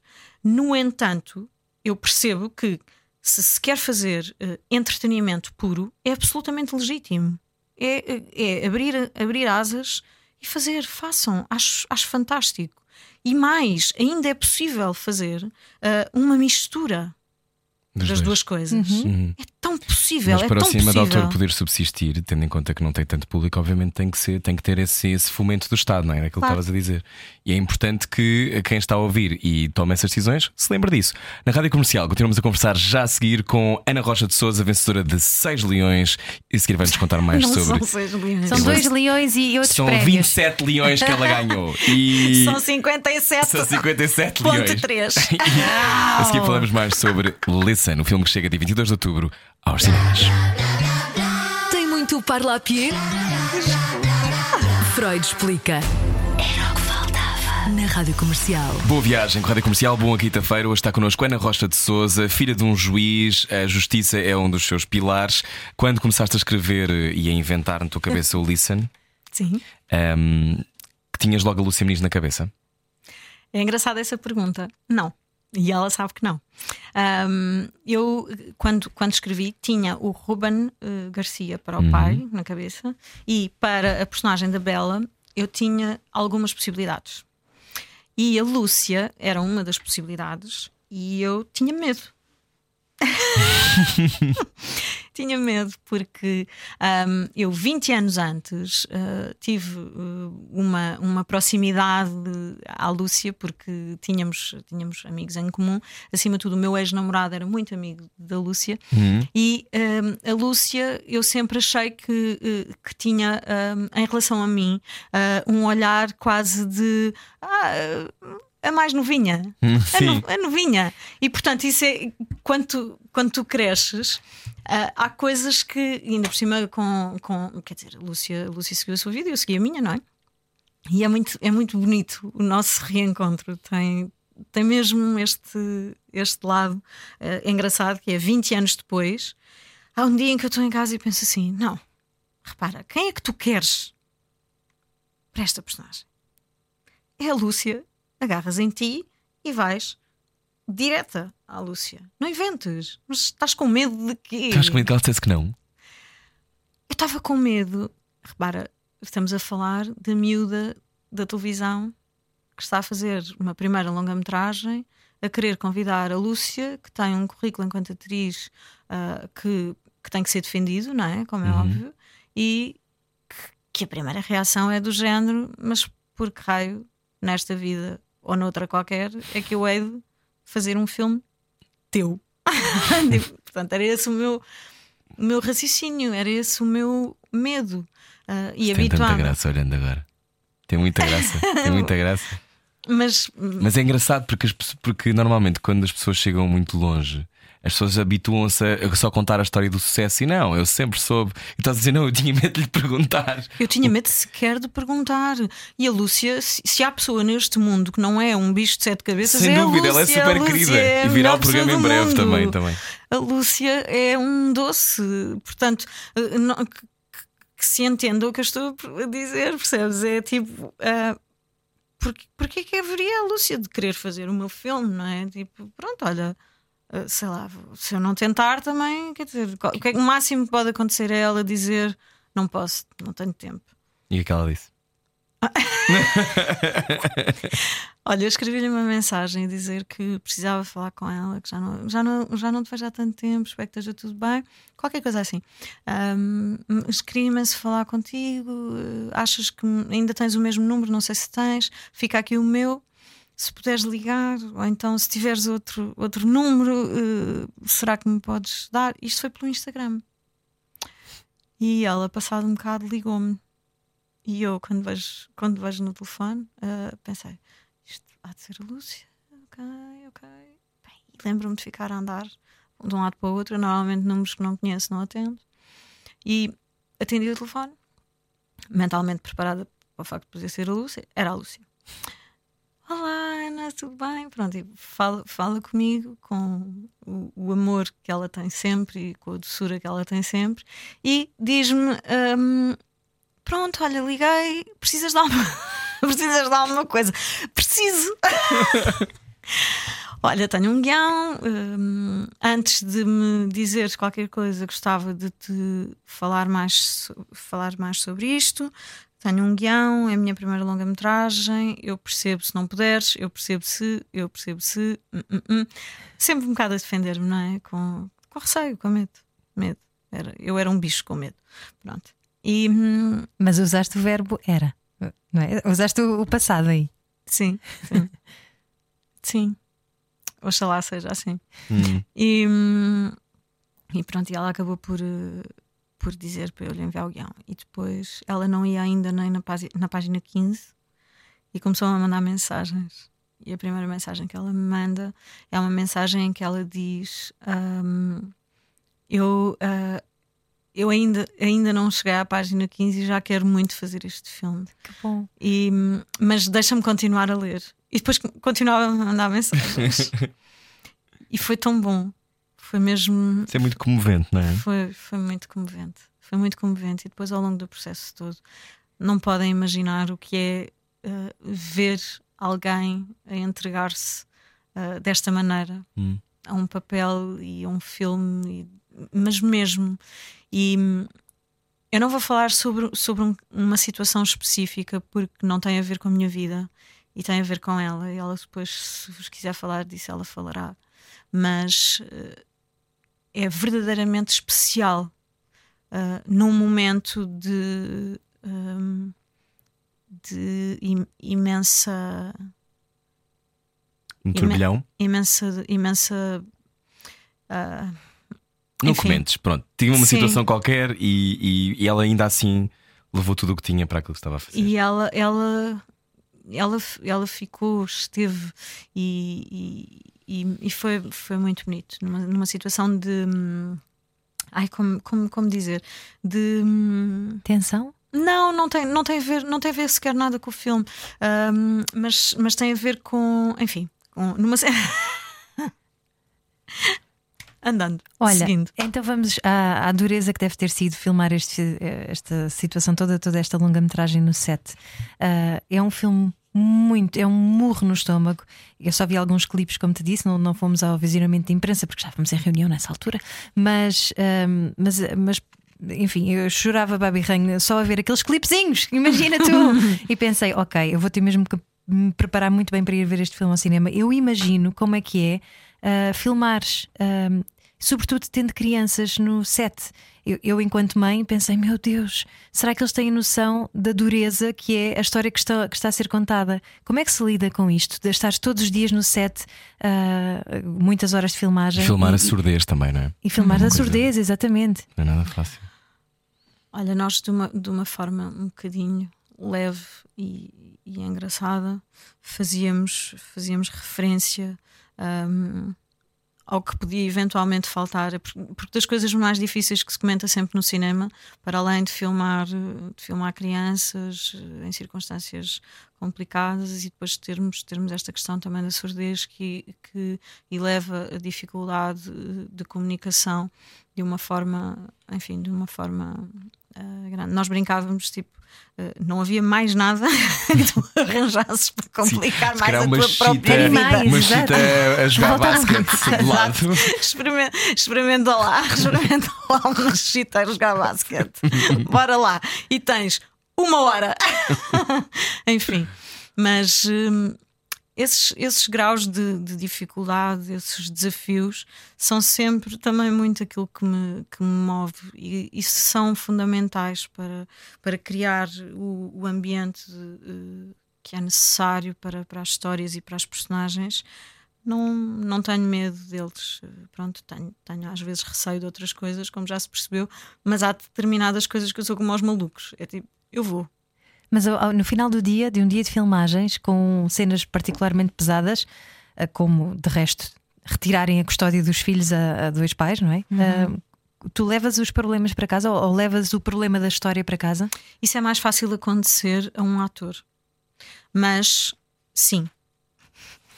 No entanto, eu percebo que se se quer fazer eh, entretenimento puro, é absolutamente legítimo. É, é- é abrir, abrir asas e fazer, façam, acho, acho fantástico. E mais, ainda é possível fazer ah, uma mistura Das das duas. coisas. Uhum. É tão possível, Mas é para o tão cinema de possível. autor poder subsistir, tendo em conta que não tem tanto público, obviamente tem que, ser, tem que ter esse, esse fomento do Estado, não é? Aquilo Claro. que estavas a dizer. E é importante que quem está a ouvir e toma essas decisões se lembre disso. Na rádio comercial, continuamos a conversar já a seguir com Ana Rocha de Souza, vencedora de 6 leões. E a seguir vai-nos contar mais Não sobre. são seis leões. São dois leões e outros São prémios. 27 leões que ela ganhou. E São 57. são 57 Ponto leões. três. a seguir falamos mais sobre Listen, o filme que chega dia 22 de outubro aos cinemas. Tem muito parlapié? Freud explica. Era o que faltava. Na Rádio Comercial. Boa viagem com a Rádio Comercial, boa quinta-feira. Hoje está connosco Ana Rocha de Souza, filha de um juiz. A justiça é um dos seus pilares. Quando começaste a escrever e a inventar na tua cabeça o Listen, Sim. ehm, que tinhas logo a Lúcia Muniz na cabeça? É engraçada essa pergunta. Não. E ela sabe que não. Ahm, eu, quando, quando escrevi, tinha o Ruben eh, Garcia para o pai na cabeça e para a personagem da Bela eu tinha algumas possibilidades. E a Lúcia era uma das possibilidades e eu tinha medo. tinha medo porque um, eu 20 anos antes uh, tive uh, uma, uma proximidade à Lúcia porque tínhamos, tínhamos amigos em comum acima de tudo o meu ex-namorado era muito amigo da Lúcia Uhum. e um, a Lúcia eu sempre achei que, que tinha um, em relação a mim uh, um olhar quase de ah, a mais novinha Hum, a, no- a novinha. E portanto, isso é quando tu, quando tu cresces, ah, há coisas que, ainda por cima, com, com quer dizer, Lúcia, Lúcia seguiu a sua vida e eu segui a minha, não é? E é muito, é muito bonito o nosso reencontro. Tem, tem mesmo este, este lado ah, engraçado que é 20 anos depois. Há um dia em que eu estou em casa e penso assim: não, repara, quem é que tu queres para esta personagem? É a Lúcia, agarras em ti e vais direta à Lúcia. Não inventes, mas estás com medo de quê? Estás comigo que ela dissesse que não? Eu estava com medo. Repara, estamos a falar da miúda da televisão que está a fazer uma primeira longa-metragem, a querer convidar a Lúcia, que tem um currículo enquanto atriz ah, que, que tem que ser defendido, não é? Como é óbvio, e que, que a primeira reação é do género, mas por que raio, nesta vida ou noutra qualquer, é que eu hei de fazer um filme teu? Tipo, Portanto, era esse o meu, o meu raciocínio, era esse o meu medo. ah, e Tem tanta habituado. graça olhando agora. Tem muita graça. Tem muita graça. Mas Mas é engraçado porque, porque normalmente quando as pessoas chegam muito longe. As pessoas habituam-se a só contar a história do sucesso e não, eu sempre soube. E estás a dizer, não, eu tinha medo de lhe perguntar. eu tinha medo sequer de perguntar. E a Lúcia, se, há pessoa neste mundo que não é um bicho de sete cabeças, Sem é a dúvida, ela é Lúcia. Super Lúcia querida. é e virá o programa em breve mundo. também, também. A Lúcia é um doce. Portanto, eh, não- que, que- se entenda o que eu estou a dizer, percebes? É tipo. ah, porque, porque é que haveria a Lúcia de querer fazer o meu filme, não é? Tipo, pronto, olha, sei lá, se eu não tentar também, quer dizer, o, que é, que- o máximo que pode acontecer é ela dizer: não posso, não tenho tempo. E o que ela disse? Olha, eu escrevi-lhe uma mensagem a dizer que precisava falar com ela, que já não, já não, já não te vejo há tanto tempo, espero que esteja tudo bem, qualquer coisa assim. Um, imenso falar contigo. eh, Achas que ainda tens o mesmo número? Não sei se tens, fica aqui o meu. Se puderes ligar, ou então se tiveres outro, outro número, eh, será que me podes dar? Isto foi pelo Instagram. E ela, passado um bocado, ligou-me. E eu, quando vejo, quando vejo no telefone, eh, pensei: isto há de ser a Lúcia. Ok, ok. Bem, lembro-me de ficar a andar de um lado para o outro. Normalmente, números que não conheço, não atendo. E atendi o telefone, mentalmente preparada para o facto de poder ser a Lúcia. Era a Lúcia. Tudo bem? Pronto, e fala, fala comigo com o, o amor que ela tem sempre e com a doçura que ela tem sempre e diz-me: hum, Pronto, olha, liguei, precisas de alguma, precisas de alguma coisa. Preciso! Olha, tenho um guião. hum, antes de me dizeres qualquer coisa, gostava de te falar mais, falar mais sobre isto. Tenho um guião, é a minha primeira longa-metragem. Eu percebo se não puderes, eu percebo se, eu percebo se. hum, hum. Sempre um bocado a defender-me, não é? Com, com receio, com medo. Medo. Era, eu era um bicho com medo. Pronto. E hum, Mas usaste o verbo era, não é? Usaste o passado aí. sim, sim. sim. Oxalá seja assim. Hum. E, hum, e pronto, e ela acabou por, eh, por dizer para eu lhe enviar o guião. E depois ela não ia ainda nem na, página, na página 15 e começou a mandar mensagens. E a primeira mensagem que ela me manda é uma mensagem em que ela diz: hum, Eu. ah, eu ainda, ainda não cheguei à página 15 e já quero muito fazer este filme. Que bom. E, mas deixa-me continuar a ler. E depois continuava a mandar mensagens. e foi tão bom. Foi mesmo. Isso é muito comovente, não é? Foi, foi muito comovente. Foi muito comovente. E depois, ao longo do processo todo, não podem imaginar o que é eh, ver alguém a entregar-se eh, desta maneira Hum. a um papel e a um filme, e- mas mesmo. E eu não vou falar sobre, sobre um- uma situação específica porque não tem a ver com a minha vida e tem a ver com ela. E ela depois, se vos quiser falar disso, ela falará. Mas uh, é verdadeiramente especial uh, num momento de, um, de im imensa. Um turbilhão? Imensa. imensa uh, não enfim. comentes, pronto. Tinha uma Sim. situação qualquer e, e, e ela ainda assim levou tudo o que tinha para aquilo que estava a fazer. E ela, ela, ela, ela ficou, esteve e, e, e- e foi, foi muito bonito. Numa, numa situação de. hum, Ai, como, como, como dizer? De. hum, Tensão? Não, não tem, não, tem a ver, não tem a ver sequer nada com o filme, Hum, mas, mas tem a ver com. Enfim, com, numa. Andando, Olha, seguindo. então vamos à, à dureza que deve ter sido filmar este- esta situação toda, toda esta longa-metragem no set. Ah, é um filme muito, é um murro no estômago. Eu só vi alguns clipes, como te disse, não, não fomos ao visionamento de imprensa porque fomos em reunião nessa altura, mas, ahm, mas, mas enfim, eu chorava babi ranho só a ver aqueles clipezinhos, imagina tu! e pensei, ok, eu vou ter mesmo que me preparar muito bem para ir ver este filme ao cinema. Eu imagino como é que é ah, filmares, ahm, sobretudo tendo crianças no set. Eu, eu, enquanto mãe, pensei: meu Deus, será que eles têm noção da dureza que é a história que está, que está a ser contada? Como é que se lida com isto? De estar todos os dias no set, ah, muitas horas de filmagem. Filmar e, a surdez também, não é? E filmar Uma a surdez, exatamente. Não é nada fácil. Olha, nós de uma, de uma forma um bocadinho leve e, e engraçada fazíamos, fazíamos referência hum, ao que podia eventualmente faltar, porque das coisas mais difíceis que se comenta sempre no cinema, para além de filmar, de filmar crianças eh, em circunstâncias complicadas e depois termos, termos esta questão também da surdez que, que eleva a dificuldade de comunicação de uma forma, enfim, de uma forma grande. Nós brincávamos, tipo, ah, não havia mais nada que tu arranjasses para complicar Se mais a tua chita, própria vida. uma chita a jogar basquete de lado. Experimenta, experimenta lá, experimenta lá uma chita a jogar basquete. Bora lá. E tens uma hora. Enfim, mas hum, esses, esses graus de, de dificuldade, esses desafios, são sempre também muito aquilo que me, que me move e, e são fundamentais para, para criar o, o ambiente eh, que é necessário para, para as histórias e para as personagens. Não, não tenho medo deles. Eh, Pronto, tenho, tenho às vezes receio de outras coisas, como já se percebeu, mas há determinadas coisas que eu sou como aos malucos. É tipo, eu vou. Mas no final do dia, de um dia de filmagens, com cenas particularmente pesadas, ah, como de resto retirarem a custódia dos filhos a, a dois pais, não é? Ah, tu levas os problemas para casa ou, ou levas o problema da história para casa? Isso é mais fácil acontecer a um ator. Mas sim,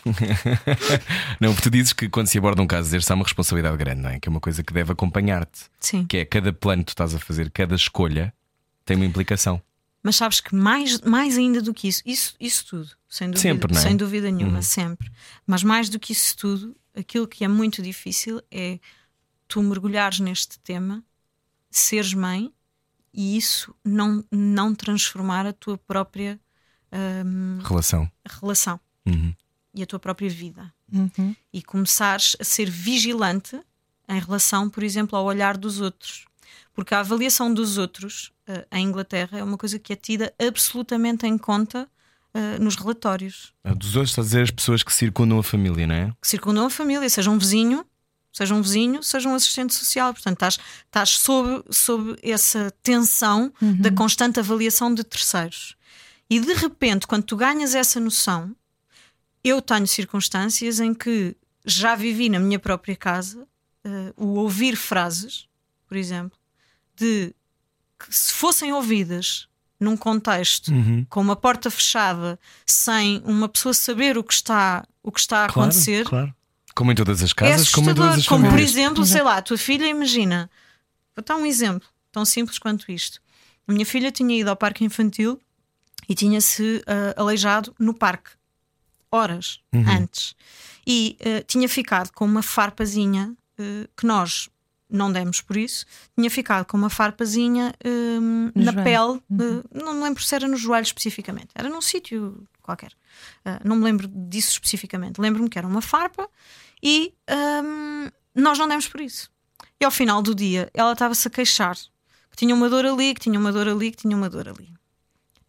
Não, porque tu dizes que quando se aborda um caso deste há uma responsabilidade grande, não é? Que é uma coisa que deve acompanhar-te. sim. Que é cada plano que tu estás a fazer, cada escolha tem uma implicação. Mas sabes que mais, mais ainda do que isso, isso, isso tudo, sem dúvida, Sempre, não é? sem dúvida nenhuma, Uhum. sempre. Mas mais do que isso tudo, aquilo que é muito difícil é tu mergulhares neste tema, seres mãe e isso não, não transformar a tua própria hum, Relação. relação Uhum. e a tua própria vida. E começares a ser vigilante em relação, por exemplo, ao olhar dos outros. Porque a avaliação dos outros eh, em Inglaterra é uma coisa que é tida absolutamente em conta eh, nos relatórios A Dos outros, estás a dizer as pessoas que circundam a família, não é? que circundam a família, seja um vizinho, seja um vizinho, seja um assistente social. Portanto, estás, estás sob, sob essa tensão da constante avaliação de terceiros. E de repente, quando tu ganhas essa noção, eu tenho circunstâncias em que já vivi na minha própria casa eh, o ouvir frases, por exemplo, de que se fossem ouvidas num contexto Uhum. com uma porta fechada, sem uma pessoa saber o que está, o que está a acontecer, Claro. Como em todas as é casas, como em todas as Como, por exemplo, sei lá, a tua filha, imagina, vou dar um exemplo tão simples quanto isto. A minha filha tinha ido ao parque infantil e tinha-se ah, aleijado no parque, horas Uhum. antes. E ah, tinha ficado com uma farpazinha ah, que nós não demos por isso, tinha ficado com uma farpazinha hum, na joelho. pele, Uhum. ah, não me lembro se era no joelho especificamente, era num sítio qualquer. Uh, não me lembro disso especificamente. Lembro-me que era uma farpa e um, nós não demos por isso. E ao final do dia ela estava-se a queixar que tinha uma dor ali, que tinha uma dor ali, que tinha uma dor ali.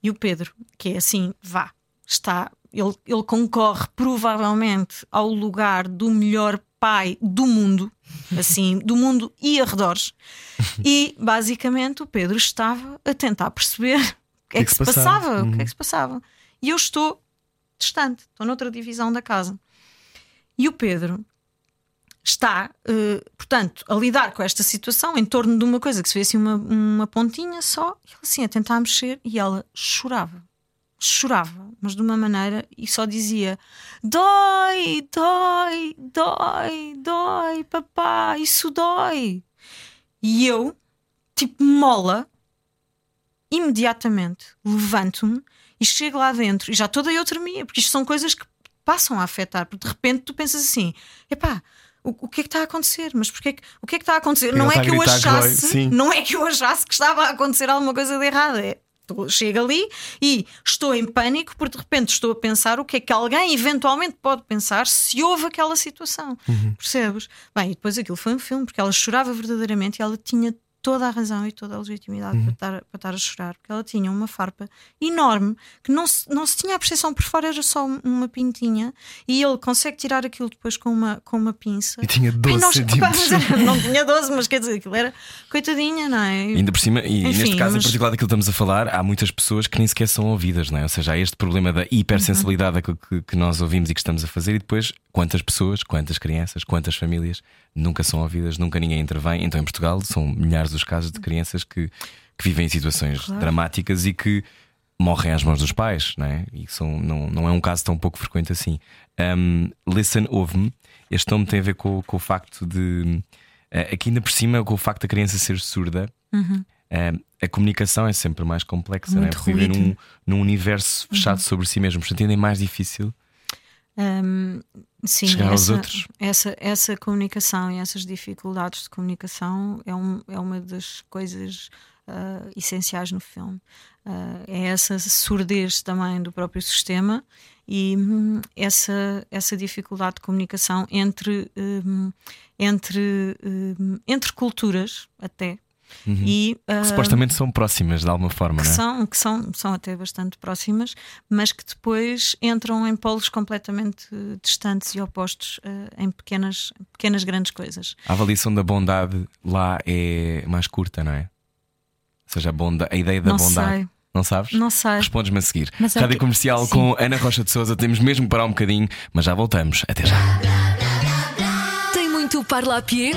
E o Pedro, que é assim, vá, está, ele, ele concorre provavelmente ao lugar do melhor pai do mundo, assim, do mundo e arredores. E basicamente o Pedro estava a tentar perceber o que, é que, se passava, o que é que se passava. E eu estou distante, estou noutra divisão da casa. E o Pedro está, uh, portanto, a lidar com esta situação em torno de uma coisa que se vê assim uma, uma pontinha só, e ele assim a tentar mexer e ela chorava. Chorava, mas de uma maneira e só dizia: Dói, dói, dói, dói, papá, isso dói. E eu, tipo mola, imediatamente levanto-me e chego lá dentro e já toda eu tremia, porque isto são coisas que passam a afetar, porque de repente tu pensas assim: epá, o, o que é que está a acontecer? Mas porquê, o que é que está a acontecer? Não é que eu achasse, não é que eu achasse que estava a acontecer alguma coisa de errado. É, chego ali e estou em pânico porque de repente estou a pensar o que é que alguém eventualmente pode pensar se houve aquela situação. Uhum. Percebes? Bem, e depois aquilo foi um filme porque ela chorava verdadeiramente e ela tinha toda a razão e toda a legitimidade uhum. para, estar, para estar a chorar, porque ela tinha uma farpa enorme que não se, não se tinha a percepção por fora, era só uma pintinha, e ele consegue tirar aquilo depois com uma, com uma pinça. E tinha 12 nós, centímetros. não tinha 12, mas quer dizer, aquilo era coitadinha, não é? E ainda por cima, e Enfim, neste caso mas... em particular daquilo que estamos a falar, há muitas pessoas que nem sequer são ouvidas, não é? Ou seja, há este problema da hipersensibilidade uhum. que, que nós ouvimos e que estamos a fazer, e depois quantas pessoas, quantas crianças, quantas famílias nunca são ouvidas, nunca ninguém intervém. Então em Portugal são milhares os casos de crianças que, que vivem em situações claro. dramáticas e que morrem às mãos dos pais, não é? E são, não, não é um caso tão pouco frequente assim. Um, Listen, ouve-me. Este nome tem a ver com, com o facto de. Uh, aqui ainda por cima, com o facto da criança ser surda. Uhum. Uh, a comunicação é sempre mais complexa, Muito não é? Viver num, num universo fechado uhum. sobre si mesmo, portanto, ainda é mais difícil um, sim, chegar essa, outros. Essa, essa comunicação e essas dificuldades de comunicação é, um, é uma das coisas uh, essenciais no filme. Uh, é essa surdez também do próprio sistema e hum, essa, essa dificuldade de comunicação entre, um, entre, um, entre culturas, até. Uhum. E, uh, que supostamente são próximas de alguma forma, que não é? São, que são, são até bastante próximas, mas que depois entram em polos completamente distantes e opostos uh, em pequenas, pequenas grandes coisas. A avaliação da bondade lá é mais curta, não é? Ou seja, a, bonda, a ideia da não bondade. Sei. Não sabes? Não sei. Respondes-me a seguir. Mas é Rádio é que... Comercial Sim. com Ana Rocha de Souza. Temos mesmo que parar um bocadinho, mas já voltamos. Até já. Tem muito parlapier?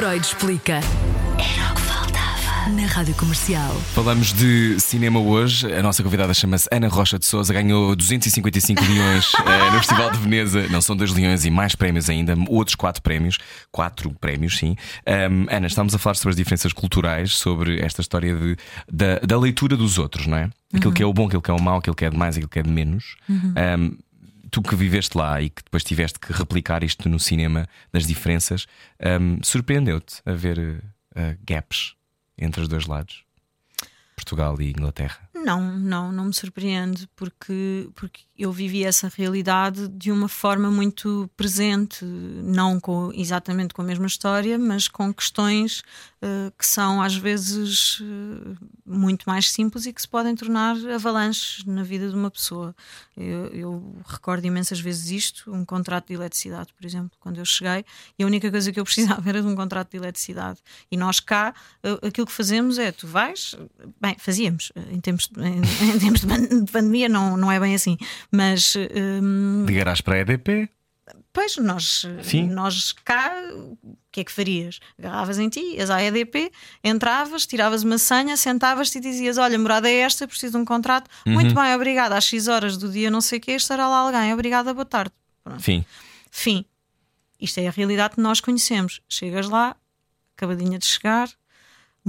Freud explica. Era o que faltava. Na Rádio Comercial. Falamos de cinema hoje. A nossa convidada chama-se Ana Rocha de Souza. Ganhou 255 leões uh, no Festival de Veneza. Não são dois leões e mais prémios ainda. Outros quatro prémios. Quatro prémios, sim. Um, Ana, estamos a falar sobre as diferenças culturais, sobre esta história de, da, da leitura dos outros, não é? Aquilo uhum. que é o bom, aquilo que é o mau, aquilo que é de mais, aquilo que é de menos. Uhum. Tu que viveste lá e que depois tiveste que replicar isto no cinema das diferenças, um, surpreendeu-te a ver uh, gaps entre os dois lados, Portugal e Inglaterra? Não, não, não me surpreende, porque, porque eu vivi essa realidade de uma forma muito presente, não com, exatamente com a mesma história, mas com questões uh, que são às vezes uh, muito mais simples e que se podem tornar avalanches na vida de uma pessoa. Eu, eu, recordo imensas vezes isto, um contrato de eletricidade, por exemplo, quando eu cheguei, e a única coisa que eu precisava era de um contrato de eletricidade. E nós cá, uh, aquilo que fazemos é, tu vais, bem, fazíamos, em tempos em, em tempos de pandemia não, não é bem assim, mas. Um, Ligarás para a EDP? Pois, nós, Sim. nós cá, o que é que farias? Agarravas em ti, ias à EDP, entravas, tiravas uma senha, sentavas-te e dizias: Olha, morada é esta, preciso de um contrato. Uhum. Muito bem, obrigada. Às X horas do dia, não sei o quê, estará lá alguém. Obrigada, boa tarde. Pronto. Fim. Fim. Isto é a realidade que nós conhecemos. Chegas lá, acabadinha de chegar,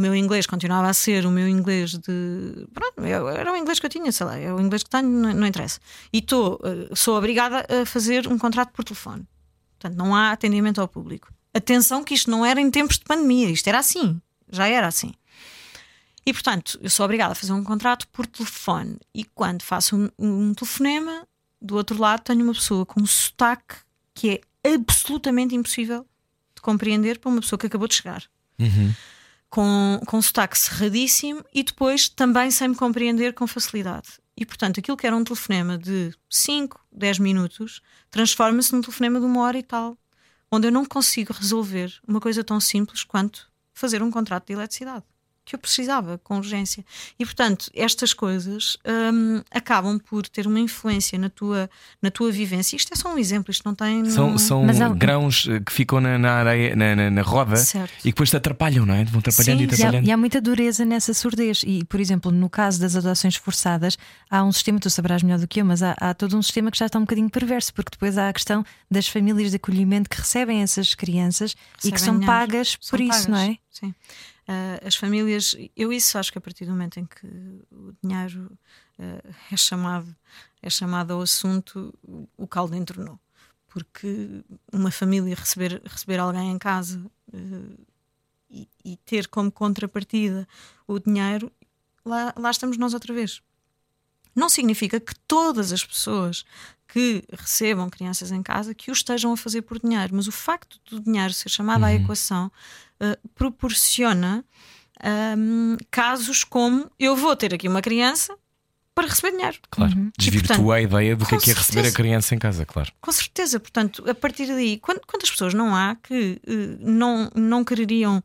o meu inglês continuava a ser o meu inglês de. Pronto, era o inglês que eu tinha, sei lá, é o inglês que tenho, não, não interessa. E tô, eh, sou obrigada a fazer um contrato por telefone. Portanto, não há atendimento ao público. Atenção, que isto não era em tempos de pandemia, isto era assim, já era assim. E portanto, eu sou obrigada a fazer um contrato por telefone. E quando faço um, um telefonema, do outro lado tenho uma pessoa com um sotaque que é absolutamente impossível de compreender para uma pessoa que acabou de chegar. Com, com um sotaque cerradíssimo e depois também sem me compreender com facilidade. E portanto, aquilo que era um telefonema de 5, 10 minutos transforma-se num telefonema de uma hora e tal, onde eu não consigo resolver uma coisa tão simples quanto fazer um contrato de eletricidade que eu precisava com urgência. E portanto, estas coisas hum, acabam por ter uma influência na tua, na tua vivência. Isto é só um exemplo, isto não tem. São, não- são há- grãos eh, que ficam na, na areia, na, na- na roda Certo. e que depois te atrapalham, não é? Vão atrapalhando Sim, e E há, atrapalhando. e há muita dureza nessa surdez. E, por exemplo, no caso das adoções forçadas, há um sistema, tu saberás melhor do que eu, mas há, há todo um sistema que já está um bocadinho perverso, porque depois há a questão das famílias de acolhimento que recebem essas crianças e que Recebem são dinheiro. pagas São por isso, pagas, não é? Sim. Ah, as famílias, eu isso acho que a partir do momento em que o dinheiro ah, é chamado é chamado ao assunto, o- caldo entornou. Porque uma família receber, receber alguém em casa ah, e, e ter como contrapartida o dinheiro, lá, lá estamos nós outra vez. Não significa que todas as pessoas que recebam crianças em casa que o estejam a fazer por dinheiro, mas o facto do dinheiro ser chamado à equação eh, proporciona ahm, casos como eu vou ter aqui uma criança para receber dinheiro. Claro. Uhum. Desvirtua portanto, a ideia do que é, que é receber a criança em casa, claro. Com certeza, portanto, a partir daí, quant- quantas pessoas não há que eh, não, não quereriam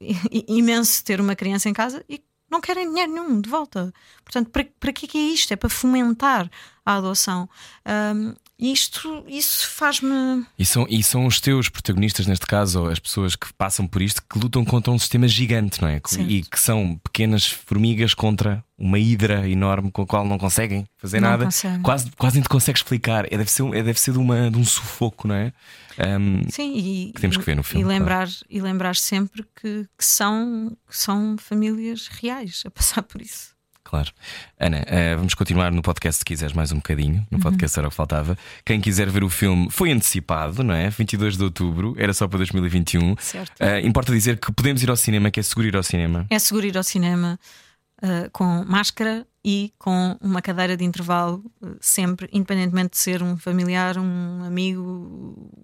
i- imenso ter uma criança em casa e não querem dinheiro nenhum de volta? Portanto, para, para que é é isto? É para fomentar a adoção. Ahm, isto, isso faz-me. E são, e são os teus protagonistas, neste caso, ou as pessoas que passam por isto, que lutam contra um sistema gigante, não é? Certo. E que são pequenas formigas contra uma hidra enorme com a qual não conseguem fazer Não nada. conseguem. Quase, quase nem te consegue explicar. É, deve ser, um- é, deve ser de, uma, de um sufoco, não é? Ahm, Sim, e, Que temos que ver no filme, E lembrar, e lembrar sempre que, que são, que são famílias reais a passar por isso. Claro. Ana, eh, vamos continuar no podcast se quiseres mais um bocadinho. Uhum. No podcast era o que faltava. Quem quiser ver o filme foi antecipado, não é? 22 de outubro, era só para 2021. Certo. Eh, importa dizer que podemos ir ao cinema, que é seguro ir ao cinema. É seguro ir ao cinema ah, com máscara e com uma cadeira de intervalo, ah, sempre, independentemente de ser um familiar, um amigo,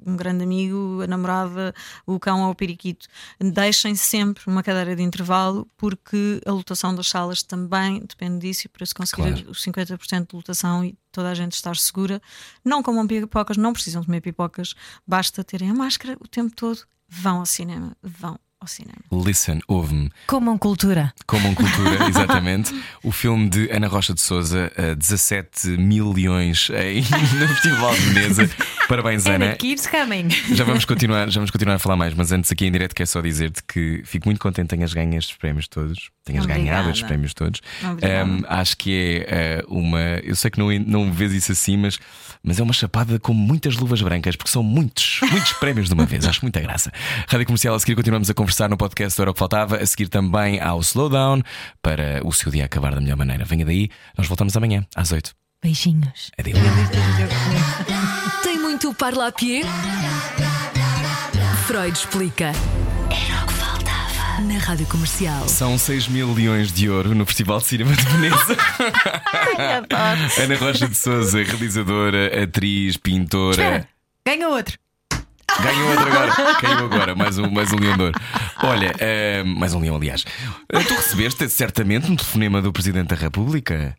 um grande amigo, a namorada, o cão ou o periquito. Deixem sempre uma cadeira de intervalo, porque a lotação das salas também depende disso e para se conseguir Claro. os 50% de lotação e toda a gente estar segura. Não comam pipocas, não precisam comer pipocas, basta terem a máscara o tempo todo. Vão ao cinema, vão ao cinema. Listen, ouve-me. Comam cultura. Comam Cultura, exatamente. O filme de Ana Rocha de Souza, 17 mil leões em, no Festival de Veneza. Parabéns, Ana. Ana, keeps coming. Já vamos continuar, já vamos continuar a falar mais, mas antes aqui em direto quero só dizer-te que fico muito contente que tenhas ganho estes prémios todos. Tenhas Obrigada. ganhado estes prémios todos. Um, acho que é eh, uma. Eu sei que não, não vês isso assim, mas, mas é uma chapada com muitas luvas brancas, porque são muitos, muitos prémios de uma vez. Acho muita graça. Rádio Comercial, a seguir continuamos a conversar no podcast Era o que Faltava, a seguir também ao Slowdown, para o seu dia acabar da melhor maneira. Venha daí, nós voltamos amanhã, às 8. Beijinhos. Adeus. Tem muito parlapié? Freud explica. Era o que faltava. Na Rádio Comercial. São 6 mil leões de ouro no Festival de Cinema de Veneza. Ana Rocha de Souza, realizadora, atriz, pintora. Ganha outro. Ganhou outro agora. Caiu agora, mais um, mais um ouro. Olha, eh, mais um leão, aliás. Eh, Tu recebeste certamente um telefonema do Presidente da República?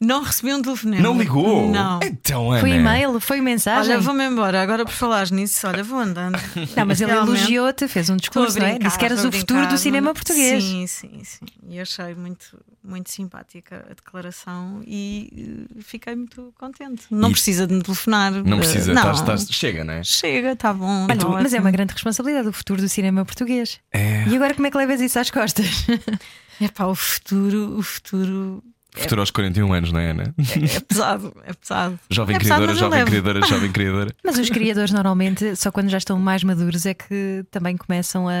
Não recebi um telefonema. Não ligou? Não. Então, Ana. Foi e-mail, foi mensagem. Olha, vou-me embora. Agora, por falar nisso, olha, vou andando. Não, mas ele elogiou-te, fez um discurso, não é? brincar, Disse que eras o futuro brincar, do cinema português. Sim, sim, sim. E achei muito, muito simpática a declaração e eh, fiquei muito contente. Não E- precisa de me telefonar. Não eh, precisa, não. estás- estás- chega, não é? Chega, está bom. Olha, tá mas é uma grande responsabilidade o futuro do cinema português. É. E agora como é que levas isso às costas? Epá, o futuro, o futuro Futuro aos 41 anos, não é, Ana? é pesado, é pesado. Jovem é pesado, criadora, eu jovem criadora, jovem criadora. Mas os criadores normalmente, só quando já estão mais maduros, é que também começam a.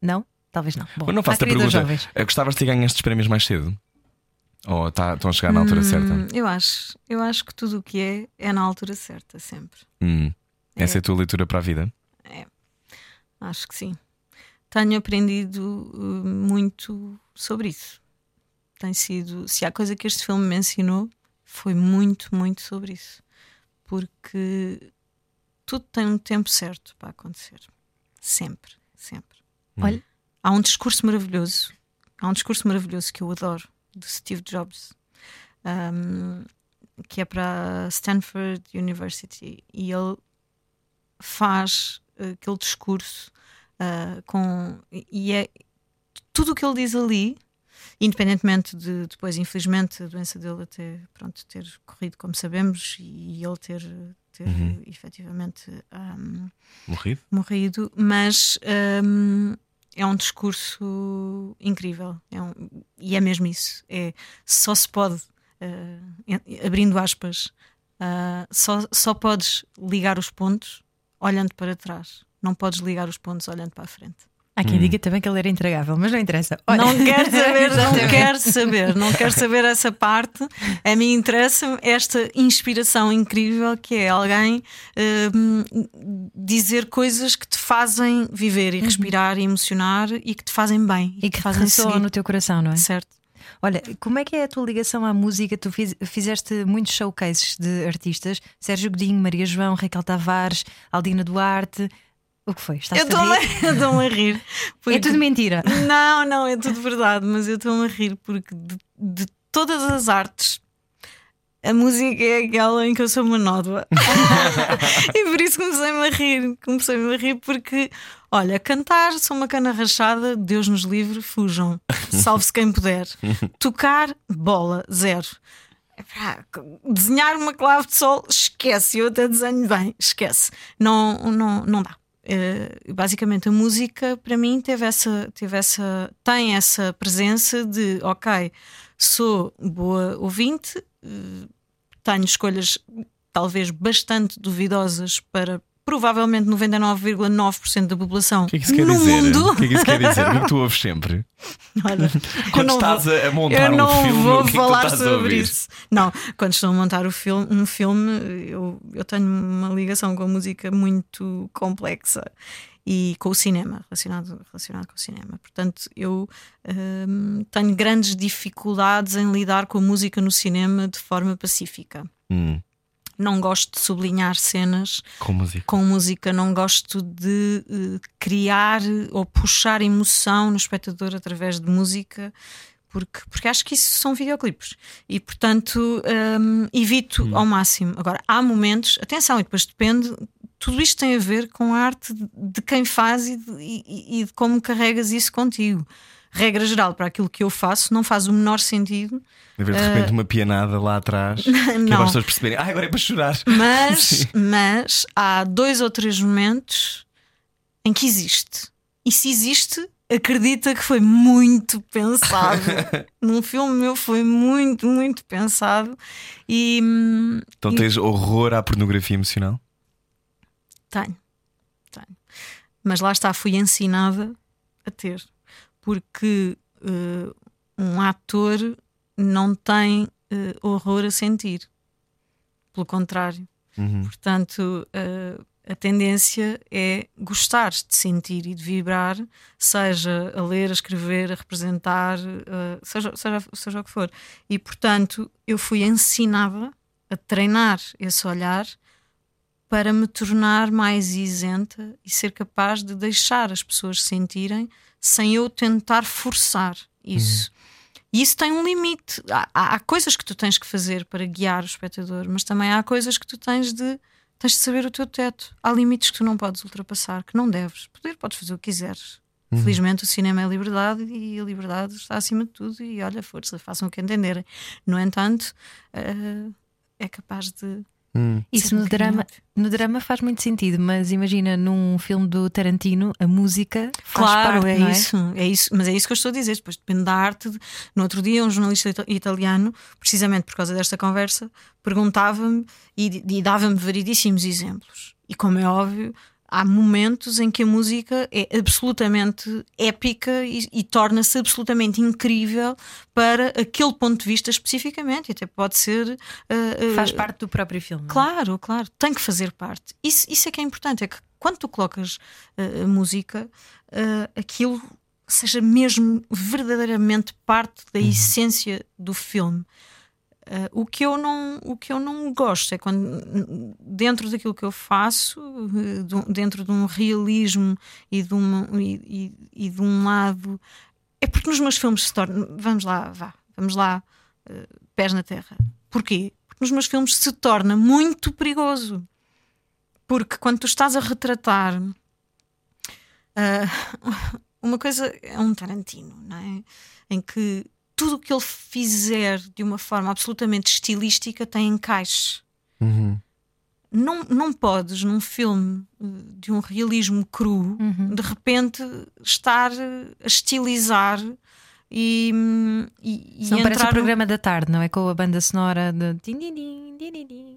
Não? Talvez não. Bom, Mas não faço a pergunta. jovens. eh, Gostavas de ter ganho estes prémios mais cedo? Ou tá- estão a chegar na altura certa? Hum, eu acho, eu acho que tudo o que é é na altura certa, sempre. Hum. Essa é a tua leitura para a vida? Acho que sim. Tenho aprendido uh, muito sobre isso. Tem sido, se há coisa que este filme me ensinou, foi muito, muito sobre isso. Porque tudo tem um tempo certo para acontecer. Sempre, sempre. Olha, há um discurso maravilhoso, há um discurso maravilhoso que eu adoro, de Steve Jobs, um, que é para Stanford University, e ele faz aquele discurso uh, com. E é tudo o que ele diz ali, independentemente de depois, infelizmente, a doença dele até pronto, ter corrido, como sabemos, e ele ter, ter Uhum. efetivamente um, Morrido? morrido, mas um, é um discurso incrível. É um- e é mesmo isso. É, só se pode, uh, abrindo aspas, uh, só, só podes ligar os pontos olhando para trás. Não podes ligar os pontos olhando para a frente. Há quem diga também que ele era intragável, mas não interessa. Olha- Não quero saber, não quero saber, não quero saber essa parte. A mim interessa esta inspiração incrível que é alguém hum, dizer coisas que te fazem viver e respirar e emocionar e que te fazem bem Uhum. E que te fazem seguir. no teu coração, não é? Certo. Olha, como é que é a tua ligação à música? Tu fiz- fizeste muitos showcases de artistas: Sérgio Godinho, Maria João, Raquel Tavares, Aldina Duarte. O que foi? Estás Eu estou-me estou-me a rir. É porque- tudo mentira. Não, não, é tudo verdade, mas eu estou-me a rir porque de, de todas as artes. A música é aquela em que eu sou uma nódoa. e por isso comecei-me a rir. Comecei-me a rir porque, olha, cantar, sou uma cana rachada, Deus nos livre, fujam. Salve-se quem puder. Tocar, bola, zero. Desenhar uma clave de sol, esquece. Eu até desenho bem, esquece. Não, não, não dá. Eh, basicamente, a música para mim teve essa, teve essa, tem essa presença de, ok, sou boa ouvinte, eh, tenho escolhas talvez bastante duvidosas para provavelmente 99,9% da população que é que no dizer? mundo. O que é que isso quer dizer? O que é que tu ouves sempre? Olha, Quando não estás vou- a montar eu não um filme, vou é falar sobre isso. Não, quando estou a montar o filme, um filme, eu, eu tenho uma ligação com a música muito complexa e com o cinema, relacionado, relacionado com o cinema. Portanto, eu hum, tenho grandes dificuldades em lidar com a música no cinema de forma pacífica. Hum, Não gosto de sublinhar cenas com música. com música, não gosto de eh, criar ou puxar emoção no espectador através de música. Porque, porque acho que isso são videoclipes e, portanto, hum, evito ao máximo. Agora, há momentos, atenção, e depois depende, tudo isto tem a ver com a arte de- de quem faz e de, e- e de como carregas isso contigo. Regra geral, para aquilo que eu faço, não faz o menor sentido Haver de repente uma pianada lá atrás que é Eh, não. as pessoas perceberem. Ah, agora é para chorar. Mas, mas há dois ou três momentos em que existe. E se existe, acredita que foi muito pensado. Num filme meu foi muito, muito pensado. E Então E- tens horror à pornografia emocional? tenho, tenho. Mas lá está, fui ensinada a ter. Porque eh, um ator não tem eh, horror a sentir. Pelo contrário. Uhum. Portanto, eh, a tendência é gostar de sentir e de vibrar, seja a ler, a escrever, a representar, seja, seja, seja o que for. E, portanto, eu fui ensinada a treinar esse olhar para me tornar mais isenta e ser capaz de deixar as pessoas sentirem sem eu tentar forçar isso. E isso tem um limite. Há, há- há coisas que tu tens que fazer para guiar o espectador, mas também há coisas que tu tens de tens de saber o teu teto. Há limites que tu não podes ultrapassar, que não deves. Poder, podes fazer o que quiseres. Felizmente o cinema é liberdade e a liberdade está acima de tudo. E olha, força, façam o que entenderem. No entanto, eh, é capaz de. Hum. Isso um no drama, no drama faz muito sentido, mas imagina num filme do Tarantino, a música faz Claro, parte, é, não isso, é isso, mas é isso que eu estou a dizer. Depois depende da arte. No outro dia, um jornalista ita- italiano, precisamente por causa desta conversa, perguntava-me e, e dava-me variedíssimos exemplos. E como é óbvio, há momentos em que a música é absolutamente épica e, e torna-se absolutamente incrível para aquele ponto de vista especificamente. E até pode ser. ah, Faz parte do próprio filme. é? Claro, claro, tem que fazer parte. Isso, isso é que é importante, é que quando tu colocas uh, a música, uh, aquilo seja mesmo verdadeiramente parte da essência do filme. Uh, o, que eu não, o que eu não gosto é quando, dentro daquilo que eu faço, do- dentro de um realismo e de, uma, e, e- e de um lado, é porque nos meus filmes se torna. Vamos lá, vá, vamos lá, uh, pés na terra. Porquê? Porque nos meus filmes se torna muito perigoso. Porque quando tu estás a retratar. uh, uma coisa é um Tarantino, não é? Em que tudo o que ele fizer de uma forma absolutamente estilística tem encaixe. Não, não podes, num filme eh, de um realismo cru, de repente estar eh, a estilizar e, hum, e, e Não parece entrar o programa da tarde, não é? Com a banda sonora de. din, din, din, din, din, din.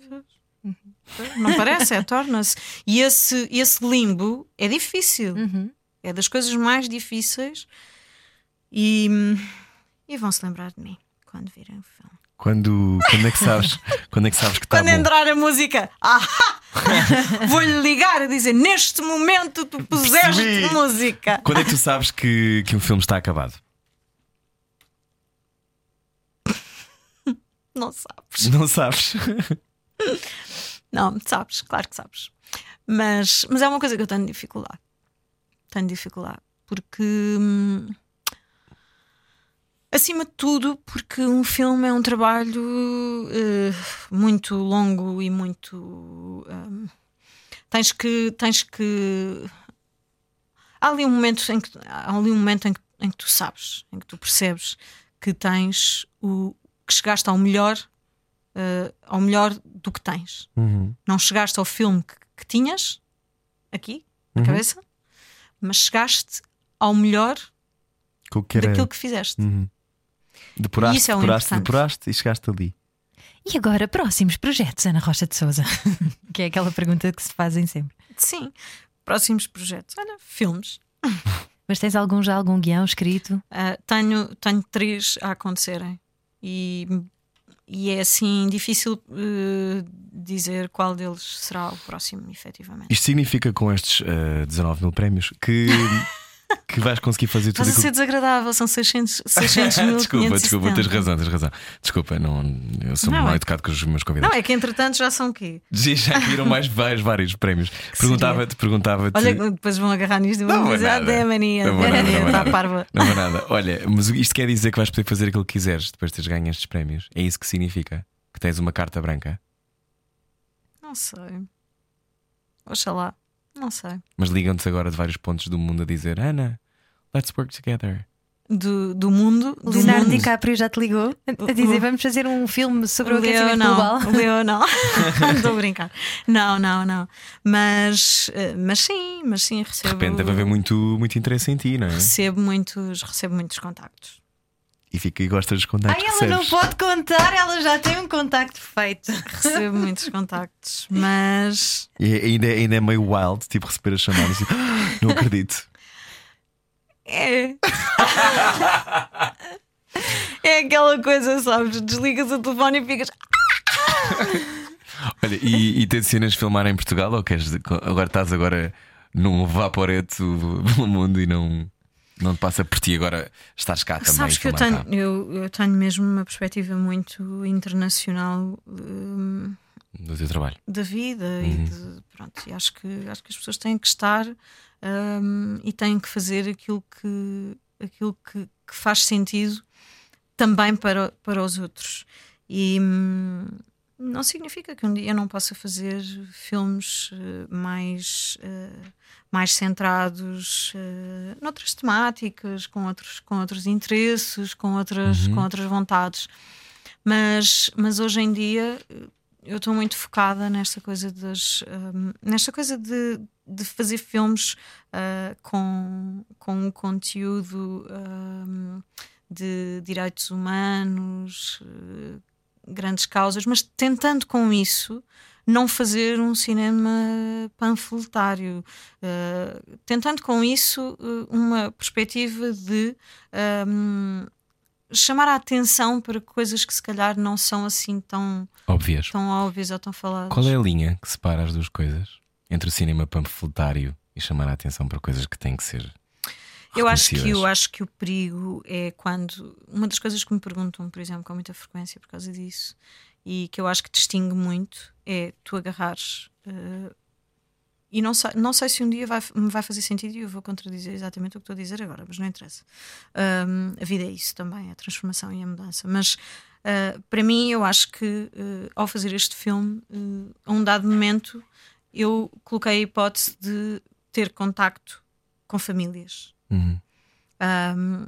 Não parece, é, torna-se. E esse, esse limbo é difícil. Uhum. É das coisas mais difíceis. E, hum, e vão se lembrar de mim quando virem o filme. Quando, quando é que sabes? quando é que sabes que está Quando bom? entrar a música, ah, vou-lhe ligar a dizer: Neste momento tu puseste Percebi. música. Quando é que tu sabes que, que um filme está acabado? Não sabes. Não sabes? Não, sabes, claro que sabes. Mas, mas é uma coisa que eu tenho dificuldade. Tenho dificuldade. Porque. hum, acima de tudo, porque um filme é um trabalho eh, muito longo e muito. hum, tens que. Tens que. Há ali um momento em que, há ali um momento em que, em que tu sabes, em que tu percebes que tens o. que chegaste ao melhor. eh, ao melhor do que tens não chegaste ao filme que, que tinhas aqui na cabeça, mas chegaste ao melhor que daquilo que fizeste. Depuraste, Isso é o depuraste, depuraste e chegaste ali. E agora, próximos projetos, Ana Rocha de Souza? que é aquela pergunta que se fazem sempre. Sim. Próximos projetos. Olha, filmes. Mas tens algum já algum guião escrito? Ah, tenho, tenho três a acontecerem e, e é assim difícil eh, dizer qual deles será o próximo, efetivamente. Isto significa com estes eh, 19 mil prémios que, que vais conseguir fazer tudo Estás a ser desagradável, são 600, 600 mil. desculpa, desculpa, 570. tens razão, tens razão. Desculpa, não, eu sou Não, mal é- educado com os meus Não, convidados. é que entretanto já são o quê? Já viram mais vários, vários prémios. Perguntava-te, perguntava-te. Olha, depois vão agarrar nisto e vão Não dizer: Ah, Não não vou está parva. Não vou nada. Olha, mas isto quer dizer que vais poder fazer aquilo que quiseres depois de teres ganho estes prémios. É isso que significa? Que tens uma carta branca. Não sei. Oxalá. Não sei. Mas ligam-te agora de vários pontos do mundo a dizer: Ana, let's work together. Do, do mundo. Do Leonardo mundo. DiCaprio já te ligou a dizer vamos fazer um filme sobre o, aquecimento não. global. Leo não. Estou a brincar. Não, não, não. Mas, eh, mas sim, mas sim, De recebo. repente deve haver muito, muito interesse em ti, não é? Recebo muitos, recebo muitos contactos. E, fica, e gostas dos Ai, contactos que ela não pode contar, ela já tem um contacto feito. Recebo muitos contactos. Mas E ainda, ainda é meio wild, tipo receber a chamada assim, "Ah, não acredito. é. é aquela coisa, sabes? Desligas o telefone e ficas. Olha, e, e tencionas filmar em Portugal ou queres agora estás agora num vaporeto pelo mundo e não, não te passa por ti agora estás cá também. Sabes que eu tenho, eu, eu tenho mesmo uma perspectiva muito internacional hum, do teu trabalho. da vida e, de- pronto, e acho que acho que as pessoas têm que estar hum, e têm que fazer aquilo que aquilo que, que faz sentido também para, para os outros e hum, não significa que um dia eu não possa fazer filmes eh, mais eh, mais centrados eh, noutras temáticas com outros com outros interesses com outras com outras vontades. Mas mas hoje em dia eu estou muito focada nesta coisa das hum, nesta coisa de, de fazer filmes com, com um conteúdo hum, de direitos humanos grandes causas mas tentando com isso não fazer um cinema panfletário eh, tentando com isso eh, uma perspectiva de hum, chamar a atenção para coisas que se calhar não são assim tão Óbvias. tão óbvias ou tão faladas. Qual é a linha que separa as duas coisas? Entre o cinema panfletário e chamar a atenção para coisas que têm que ser Eu acho, que, eu acho que o perigo é quando. Uma das coisas que me perguntam, por exemplo, com muita frequência por causa disso, e que eu acho que distingue muito, é tu agarrares. eh, e não sei, não sei se um dia vai, me vai fazer sentido e eu vou contradizer exatamente o que estou a dizer agora, mas não interessa. Ahm, a vida é isso também, a transformação e a mudança. Mas ah, para mim, eu acho que eh, ao fazer este filme, eh, a um dado momento, eu coloquei a hipótese de ter contacto com famílias. Uhum. Um,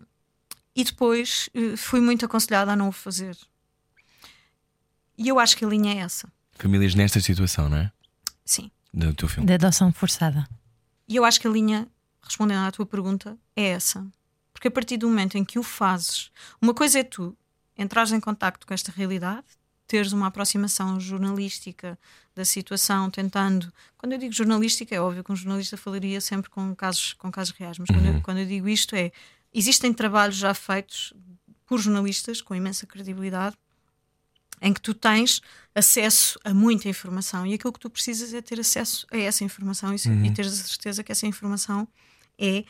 e depois eh, fui muito aconselhada a não o fazer. E eu acho que a linha é essa. Famílias nesta situação, não é? Sim. Do teu filme. Da adoção forçada. E eu acho que a linha, respondendo à tua pergunta, é essa. Porque a partir do momento em que o fazes, uma coisa é tu entrares em contacto com esta realidade, teres uma aproximação jornalística da situação, tentando. Quando eu digo jornalística, é óbvio que um jornalista falaria sempre com casos, com casos reais, mas quando, eu, quando eu digo isto é. Existem trabalhos já feitos por jornalistas com imensa credibilidade em que tu tens acesso a muita informação e aquilo que tu precisas é ter acesso a essa informação e, e teres a certeza que essa informação é,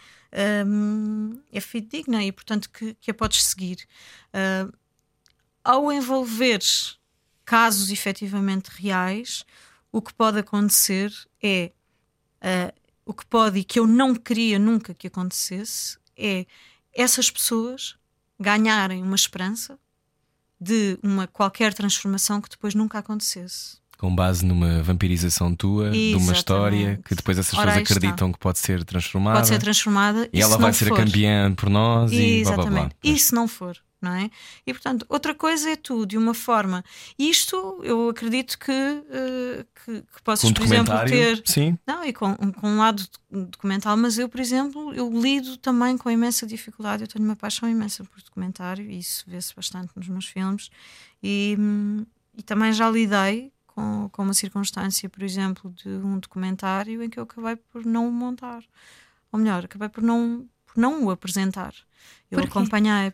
hum, é fidedigna e, portanto, que, que a podes seguir. Ah, ao envolveres casos efetivamente reais, o que pode acontecer é ah, o que pode e que eu não queria nunca que acontecesse é essas pessoas ganharem uma esperança de uma qualquer transformação que depois nunca acontecesse. Com base numa vampirização tua, de uma Exatamente. história que depois essas Ora, pessoas aí está. acreditam que pode ser transformada. Pode ser transformada E ela se vai ser for. campeã por nós e blá blá blá. Exatamente. E se não for, não é? E portanto, outra coisa é tu, de uma forma. Isto eu acredito que, eh, que, que possas, um por exemplo, ter. Sim. Não, e com, com um lado documental, mas eu, por exemplo, eu lido também com imensa dificuldade. Eu tenho uma paixão imensa por documentário e isso vê-se bastante nos meus filmes. E, e também já lidei com, com uma circunstância, por exemplo, de um documentário em que eu acabei por não o montar. Ou melhor, acabei por não, por não o apresentar. Eu acompanhei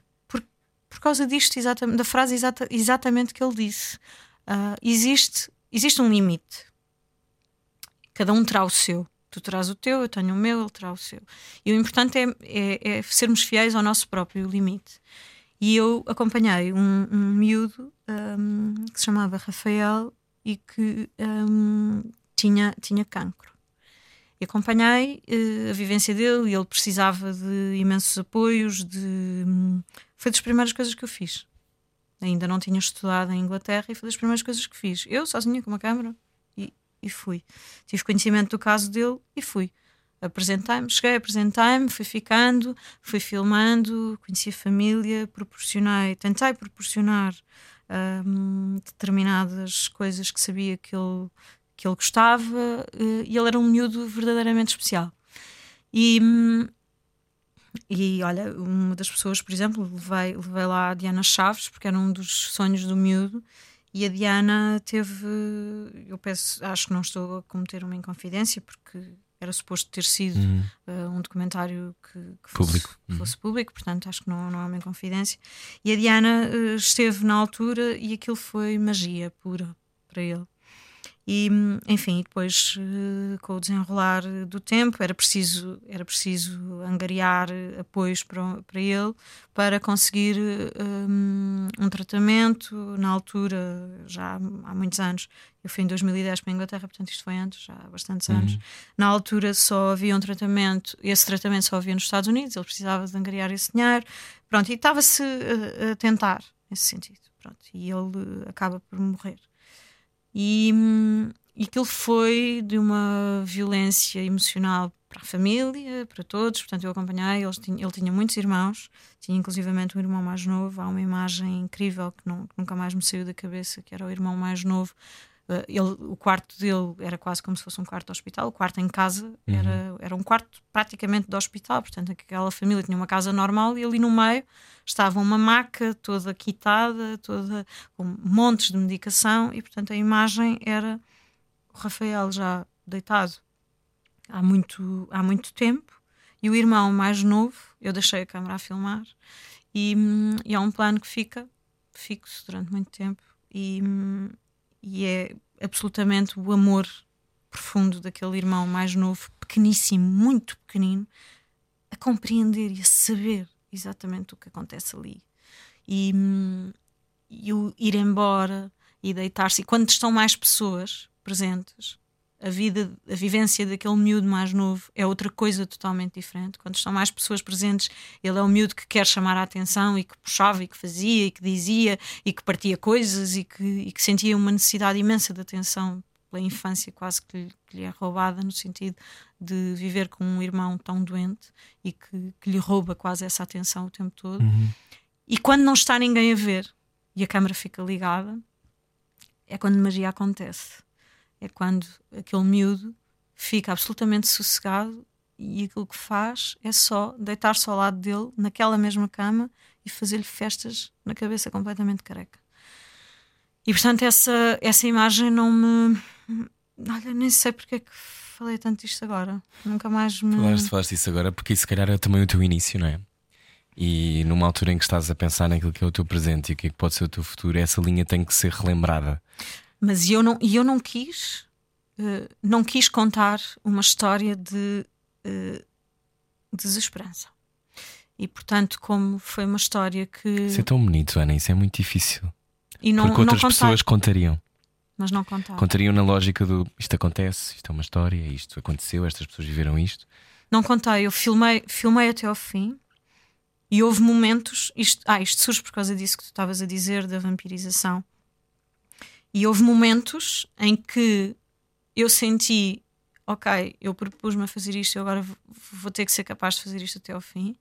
por, causa disto, exatamente, da frase exata, exatamente que ele disse. Ah, existe, existe um limite. Cada um terá o seu. Tu terás o teu, eu tenho o meu, ele terá o seu. E o importante é, é, é sermos fiéis ao nosso próprio limite. E eu acompanhei um, um miúdo hum, que se chamava Rafael e que hum, tinha, tinha cancro. E acompanhei eh, a vivência dele e ele precisava de imensos apoios. De, foi das primeiras coisas que eu fiz. Ainda não tinha estudado em Inglaterra e foi das primeiras coisas que fiz. Eu, sozinha, com uma câmera, e, e fui. Tive conhecimento do caso dele e fui. Apresentei-me, cheguei, apresentei-me, fui ficando, fui filmando, conheci a família, proporcionei, tentei proporcionar hum, determinadas coisas que sabia que ele, que ele gostava eh, e ele era um miúdo verdadeiramente especial. E, hum, e olha, uma das pessoas, por exemplo, levei, levei lá a Diana Chaves, porque era um dos sonhos do miúdo, e a Diana teve. Eu peço, acho que não estou a cometer uma inconfidência, porque era suposto ter sido eh, um documentário que, que fosse, Público. que fosse público, portanto acho que não, não é uma inconfidência. E a Diana eh, esteve na altura e aquilo foi magia pura para ele. E, enfim, depois eh, com o desenrolar do tempo era preciso, era preciso angariar eh, apoios para, para ele para conseguir eh, um, um tratamento. Na altura, já há muitos anos, eu fui em 2010 para a Inglaterra, portanto isto foi antes, já há bastantes anos. Na altura só havia um tratamento, esse tratamento só havia nos Estados Unidos, ele precisava de angariar esse dinheiro. Pronto, e estava-se a, a tentar nesse sentido. Pronto, e ele eh, acaba por morrer. E, e aquilo foi de uma violência emocional para a família, para todos. Portanto, eu acompanhei. Ele tinha, ele tinha muitos irmãos, tinha inclusivamente um irmão mais novo. Há uma imagem incrível que, não- que nunca mais me saiu da cabeça, que era o irmão mais novo. Uh, ele, o quarto dele era quase como se fosse um quarto de hospital. O quarto em casa era, era um quarto praticamente de hospital. Portanto, aquela família tinha uma casa normal e ali no meio estava uma maca toda quitada, toda com montes de medicação. E, portanto, a imagem era o Rafael já deitado há muito, há muito tempo e o irmão mais novo, eu deixei a câmera a filmar e, hum, e há um plano que fica fixo durante muito tempo e, hum, e é absolutamente o amor profundo daquele irmão mais novo, pequeníssimo, muito pequenino, a compreender e a saber exatamente o que acontece ali. E, hum, e o ir embora e deitar-se. E quando estão mais pessoas presentes, a vida, a vivência daquele miúdo mais novo é outra coisa totalmente diferente. Quando estão mais pessoas presentes, ele é o miúdo que quer chamar a atenção e que puxava e que fazia e que dizia e que partia coisas e que, e que sentia uma necessidade imensa de atenção pela infância quase que lhe, que lhe, é roubada no sentido de viver com um irmão tão doente e que, que lhe rouba quase essa atenção o tempo todo. Uhum. E quando não está ninguém a ver e a câmera fica ligada, é quando magia acontece é quando aquele miúdo fica absolutamente sossegado e aquilo que faz é só deitar-se ao lado dele, naquela mesma cama, e fazer-lhe festas na cabeça completamente careca. E portanto, essa, essa imagem não me. Olha, nem sei porque é que falei tanto isto agora. Nunca mais me. Falaste, falaste isso agora, porque isso, se calhar, é também o teu início, não é? E numa altura em que estás a pensar naquilo que é o teu presente e o que é que pode ser o teu futuro, essa linha tem que ser relembrada. Mas eu não, eu não quis, uh, não quis contar uma história de uh, desesperança. E portanto, como foi uma história que. Isso é tão bonito, Ana, isso é muito difícil. E não, Porque outras não pessoas contariam. Mas não contar. Contariam na lógica do isto acontece, isto é uma história, isto aconteceu, estas pessoas viveram isto. Não contei, eu filmei, filmei até ao fim e houve momentos. Isto, ah, isto surge por causa disso que tu estavas a dizer, da vampirização. E houve momentos em que eu senti, ok, eu propus-me a fazer isto, eu agora vou ter que ser capaz de fazer isto até ao fim.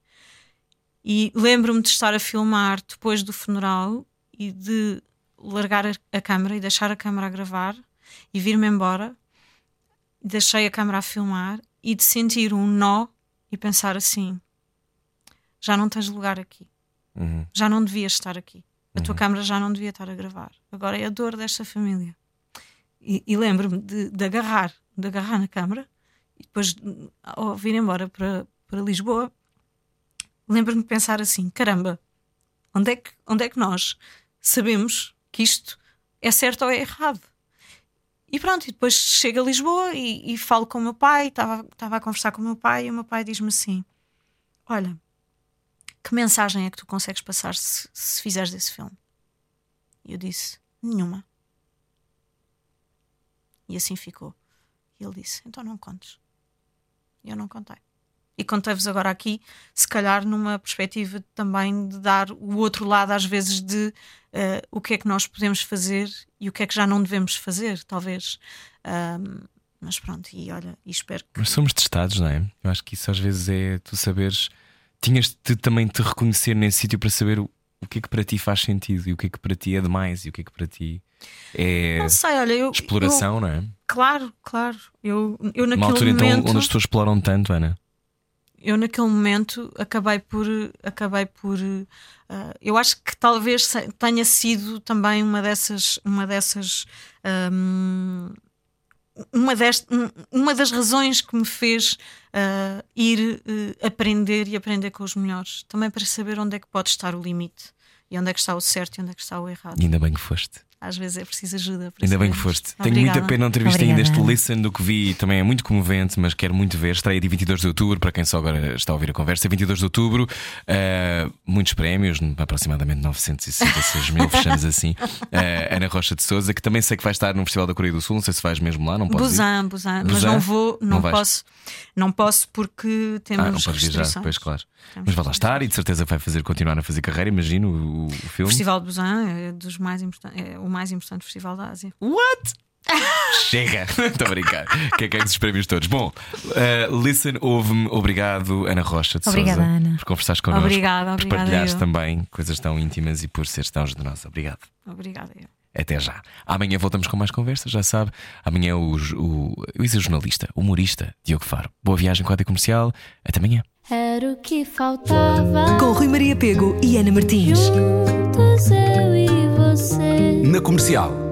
E lembro-me de estar a filmar depois do funeral e de largar a, câmera e deixar a câmera a gravar e vir-me embora. Deixei a câmera a filmar e de sentir um nó e pensar assim: já não tens lugar aqui, Uhum. já não devias estar aqui. A tua Uhum. câmara já não devia estar a gravar. Agora é a dor desta família. E, e lembro-me de, de agarrar, de agarrar na câmara e depois ao vir embora para, para Lisboa, lembro-me de pensar assim: caramba, onde é, que, onde é que nós sabemos que isto é certo ou é errado? E pronto, e depois chego a Lisboa e, e falo com o meu pai, estava a conversar com o meu pai e o meu pai diz-me assim: Olha, que mensagem é que tu consegues passar se, se fizeres esse filme? E eu disse: Nenhuma. E assim ficou. E ele disse: Então não contes. E eu não contei. E contei-vos agora aqui, se calhar numa perspectiva também de dar o outro lado, às vezes, de eh, o que é que nós podemos fazer e o que é que já não devemos fazer, talvez. Ahm, mas pronto, e olha, e espero que. Mas somos testados, não é? Eu acho que isso às vezes é tu saberes. Tinhas de também te reconhecer nesse sítio para saber o, o que é que para ti faz sentido e o que é que para ti é demais e o que é que para ti é Não sei, olha, eu. eu- exploração, não é? claro, claro. Eu, eu Uma naquele altura então momento. onde as pessoas exploram tanto, Ana. eu naquele momento acabei por acabei por ah, eu acho que talvez tenha sido também uma dessas uma dessas ahm, uma, dest, um- uma das razões que me fez ah, ir eh, aprender e aprender com os melhores também para saber onde é que pode estar o limite e onde é que está o certo e onde é que está o errado E ainda bem que foste. Às vezes é preciso ajuda Ainda bem que foste. Tenho muita Obrigada. pena não ter visto ainda Obrigada, este listen do que vi. Também é muito comovente, mas quero muito ver. Estreia de 22 de outubro, para quem só agora está a ouvir a conversa. 22 de outubro, uh, muitos prémios, aproximadamente 966 mil, fechamos assim. Uh, Ana Rocha de Souza, que também sei que vai estar no Festival da Coreia do Sul. Não sei se vais mesmo lá, não posso. Busan, Busan, mas não vou, não, Não posso, não posso porque temos Ah, não podes viajar, restrições. pois claro. Temos Mas vai lá estar e de certeza vai fazer continuar a fazer carreira, imagino, o, o O filme. Festival de Busan é dos mais importantes, é o mais importante festival da Ásia. What? Chega! Estou a brincar. Que é que é esses prémios todos? Bom, uh, listen, ouve-me. Obrigado, Ana Rocha de Obrigada, Sousa, Ana. por conversares connosco. Obrigada, por obrigada partilhares eu. também coisas tão íntimas e por seres tão generosa. Obrigado. Obrigada. eu. Até já. Amanhã voltamos com mais conversas, já sabe. Amanhã é o, o, eu ia dizer jornalista, humorista, Diogo Faro. Boa viagem com a rádio comercial. Até amanhã. Era o que faltava. Com Rui Maria Pego e Ana Martins. Juntos eu e você. Na comercial.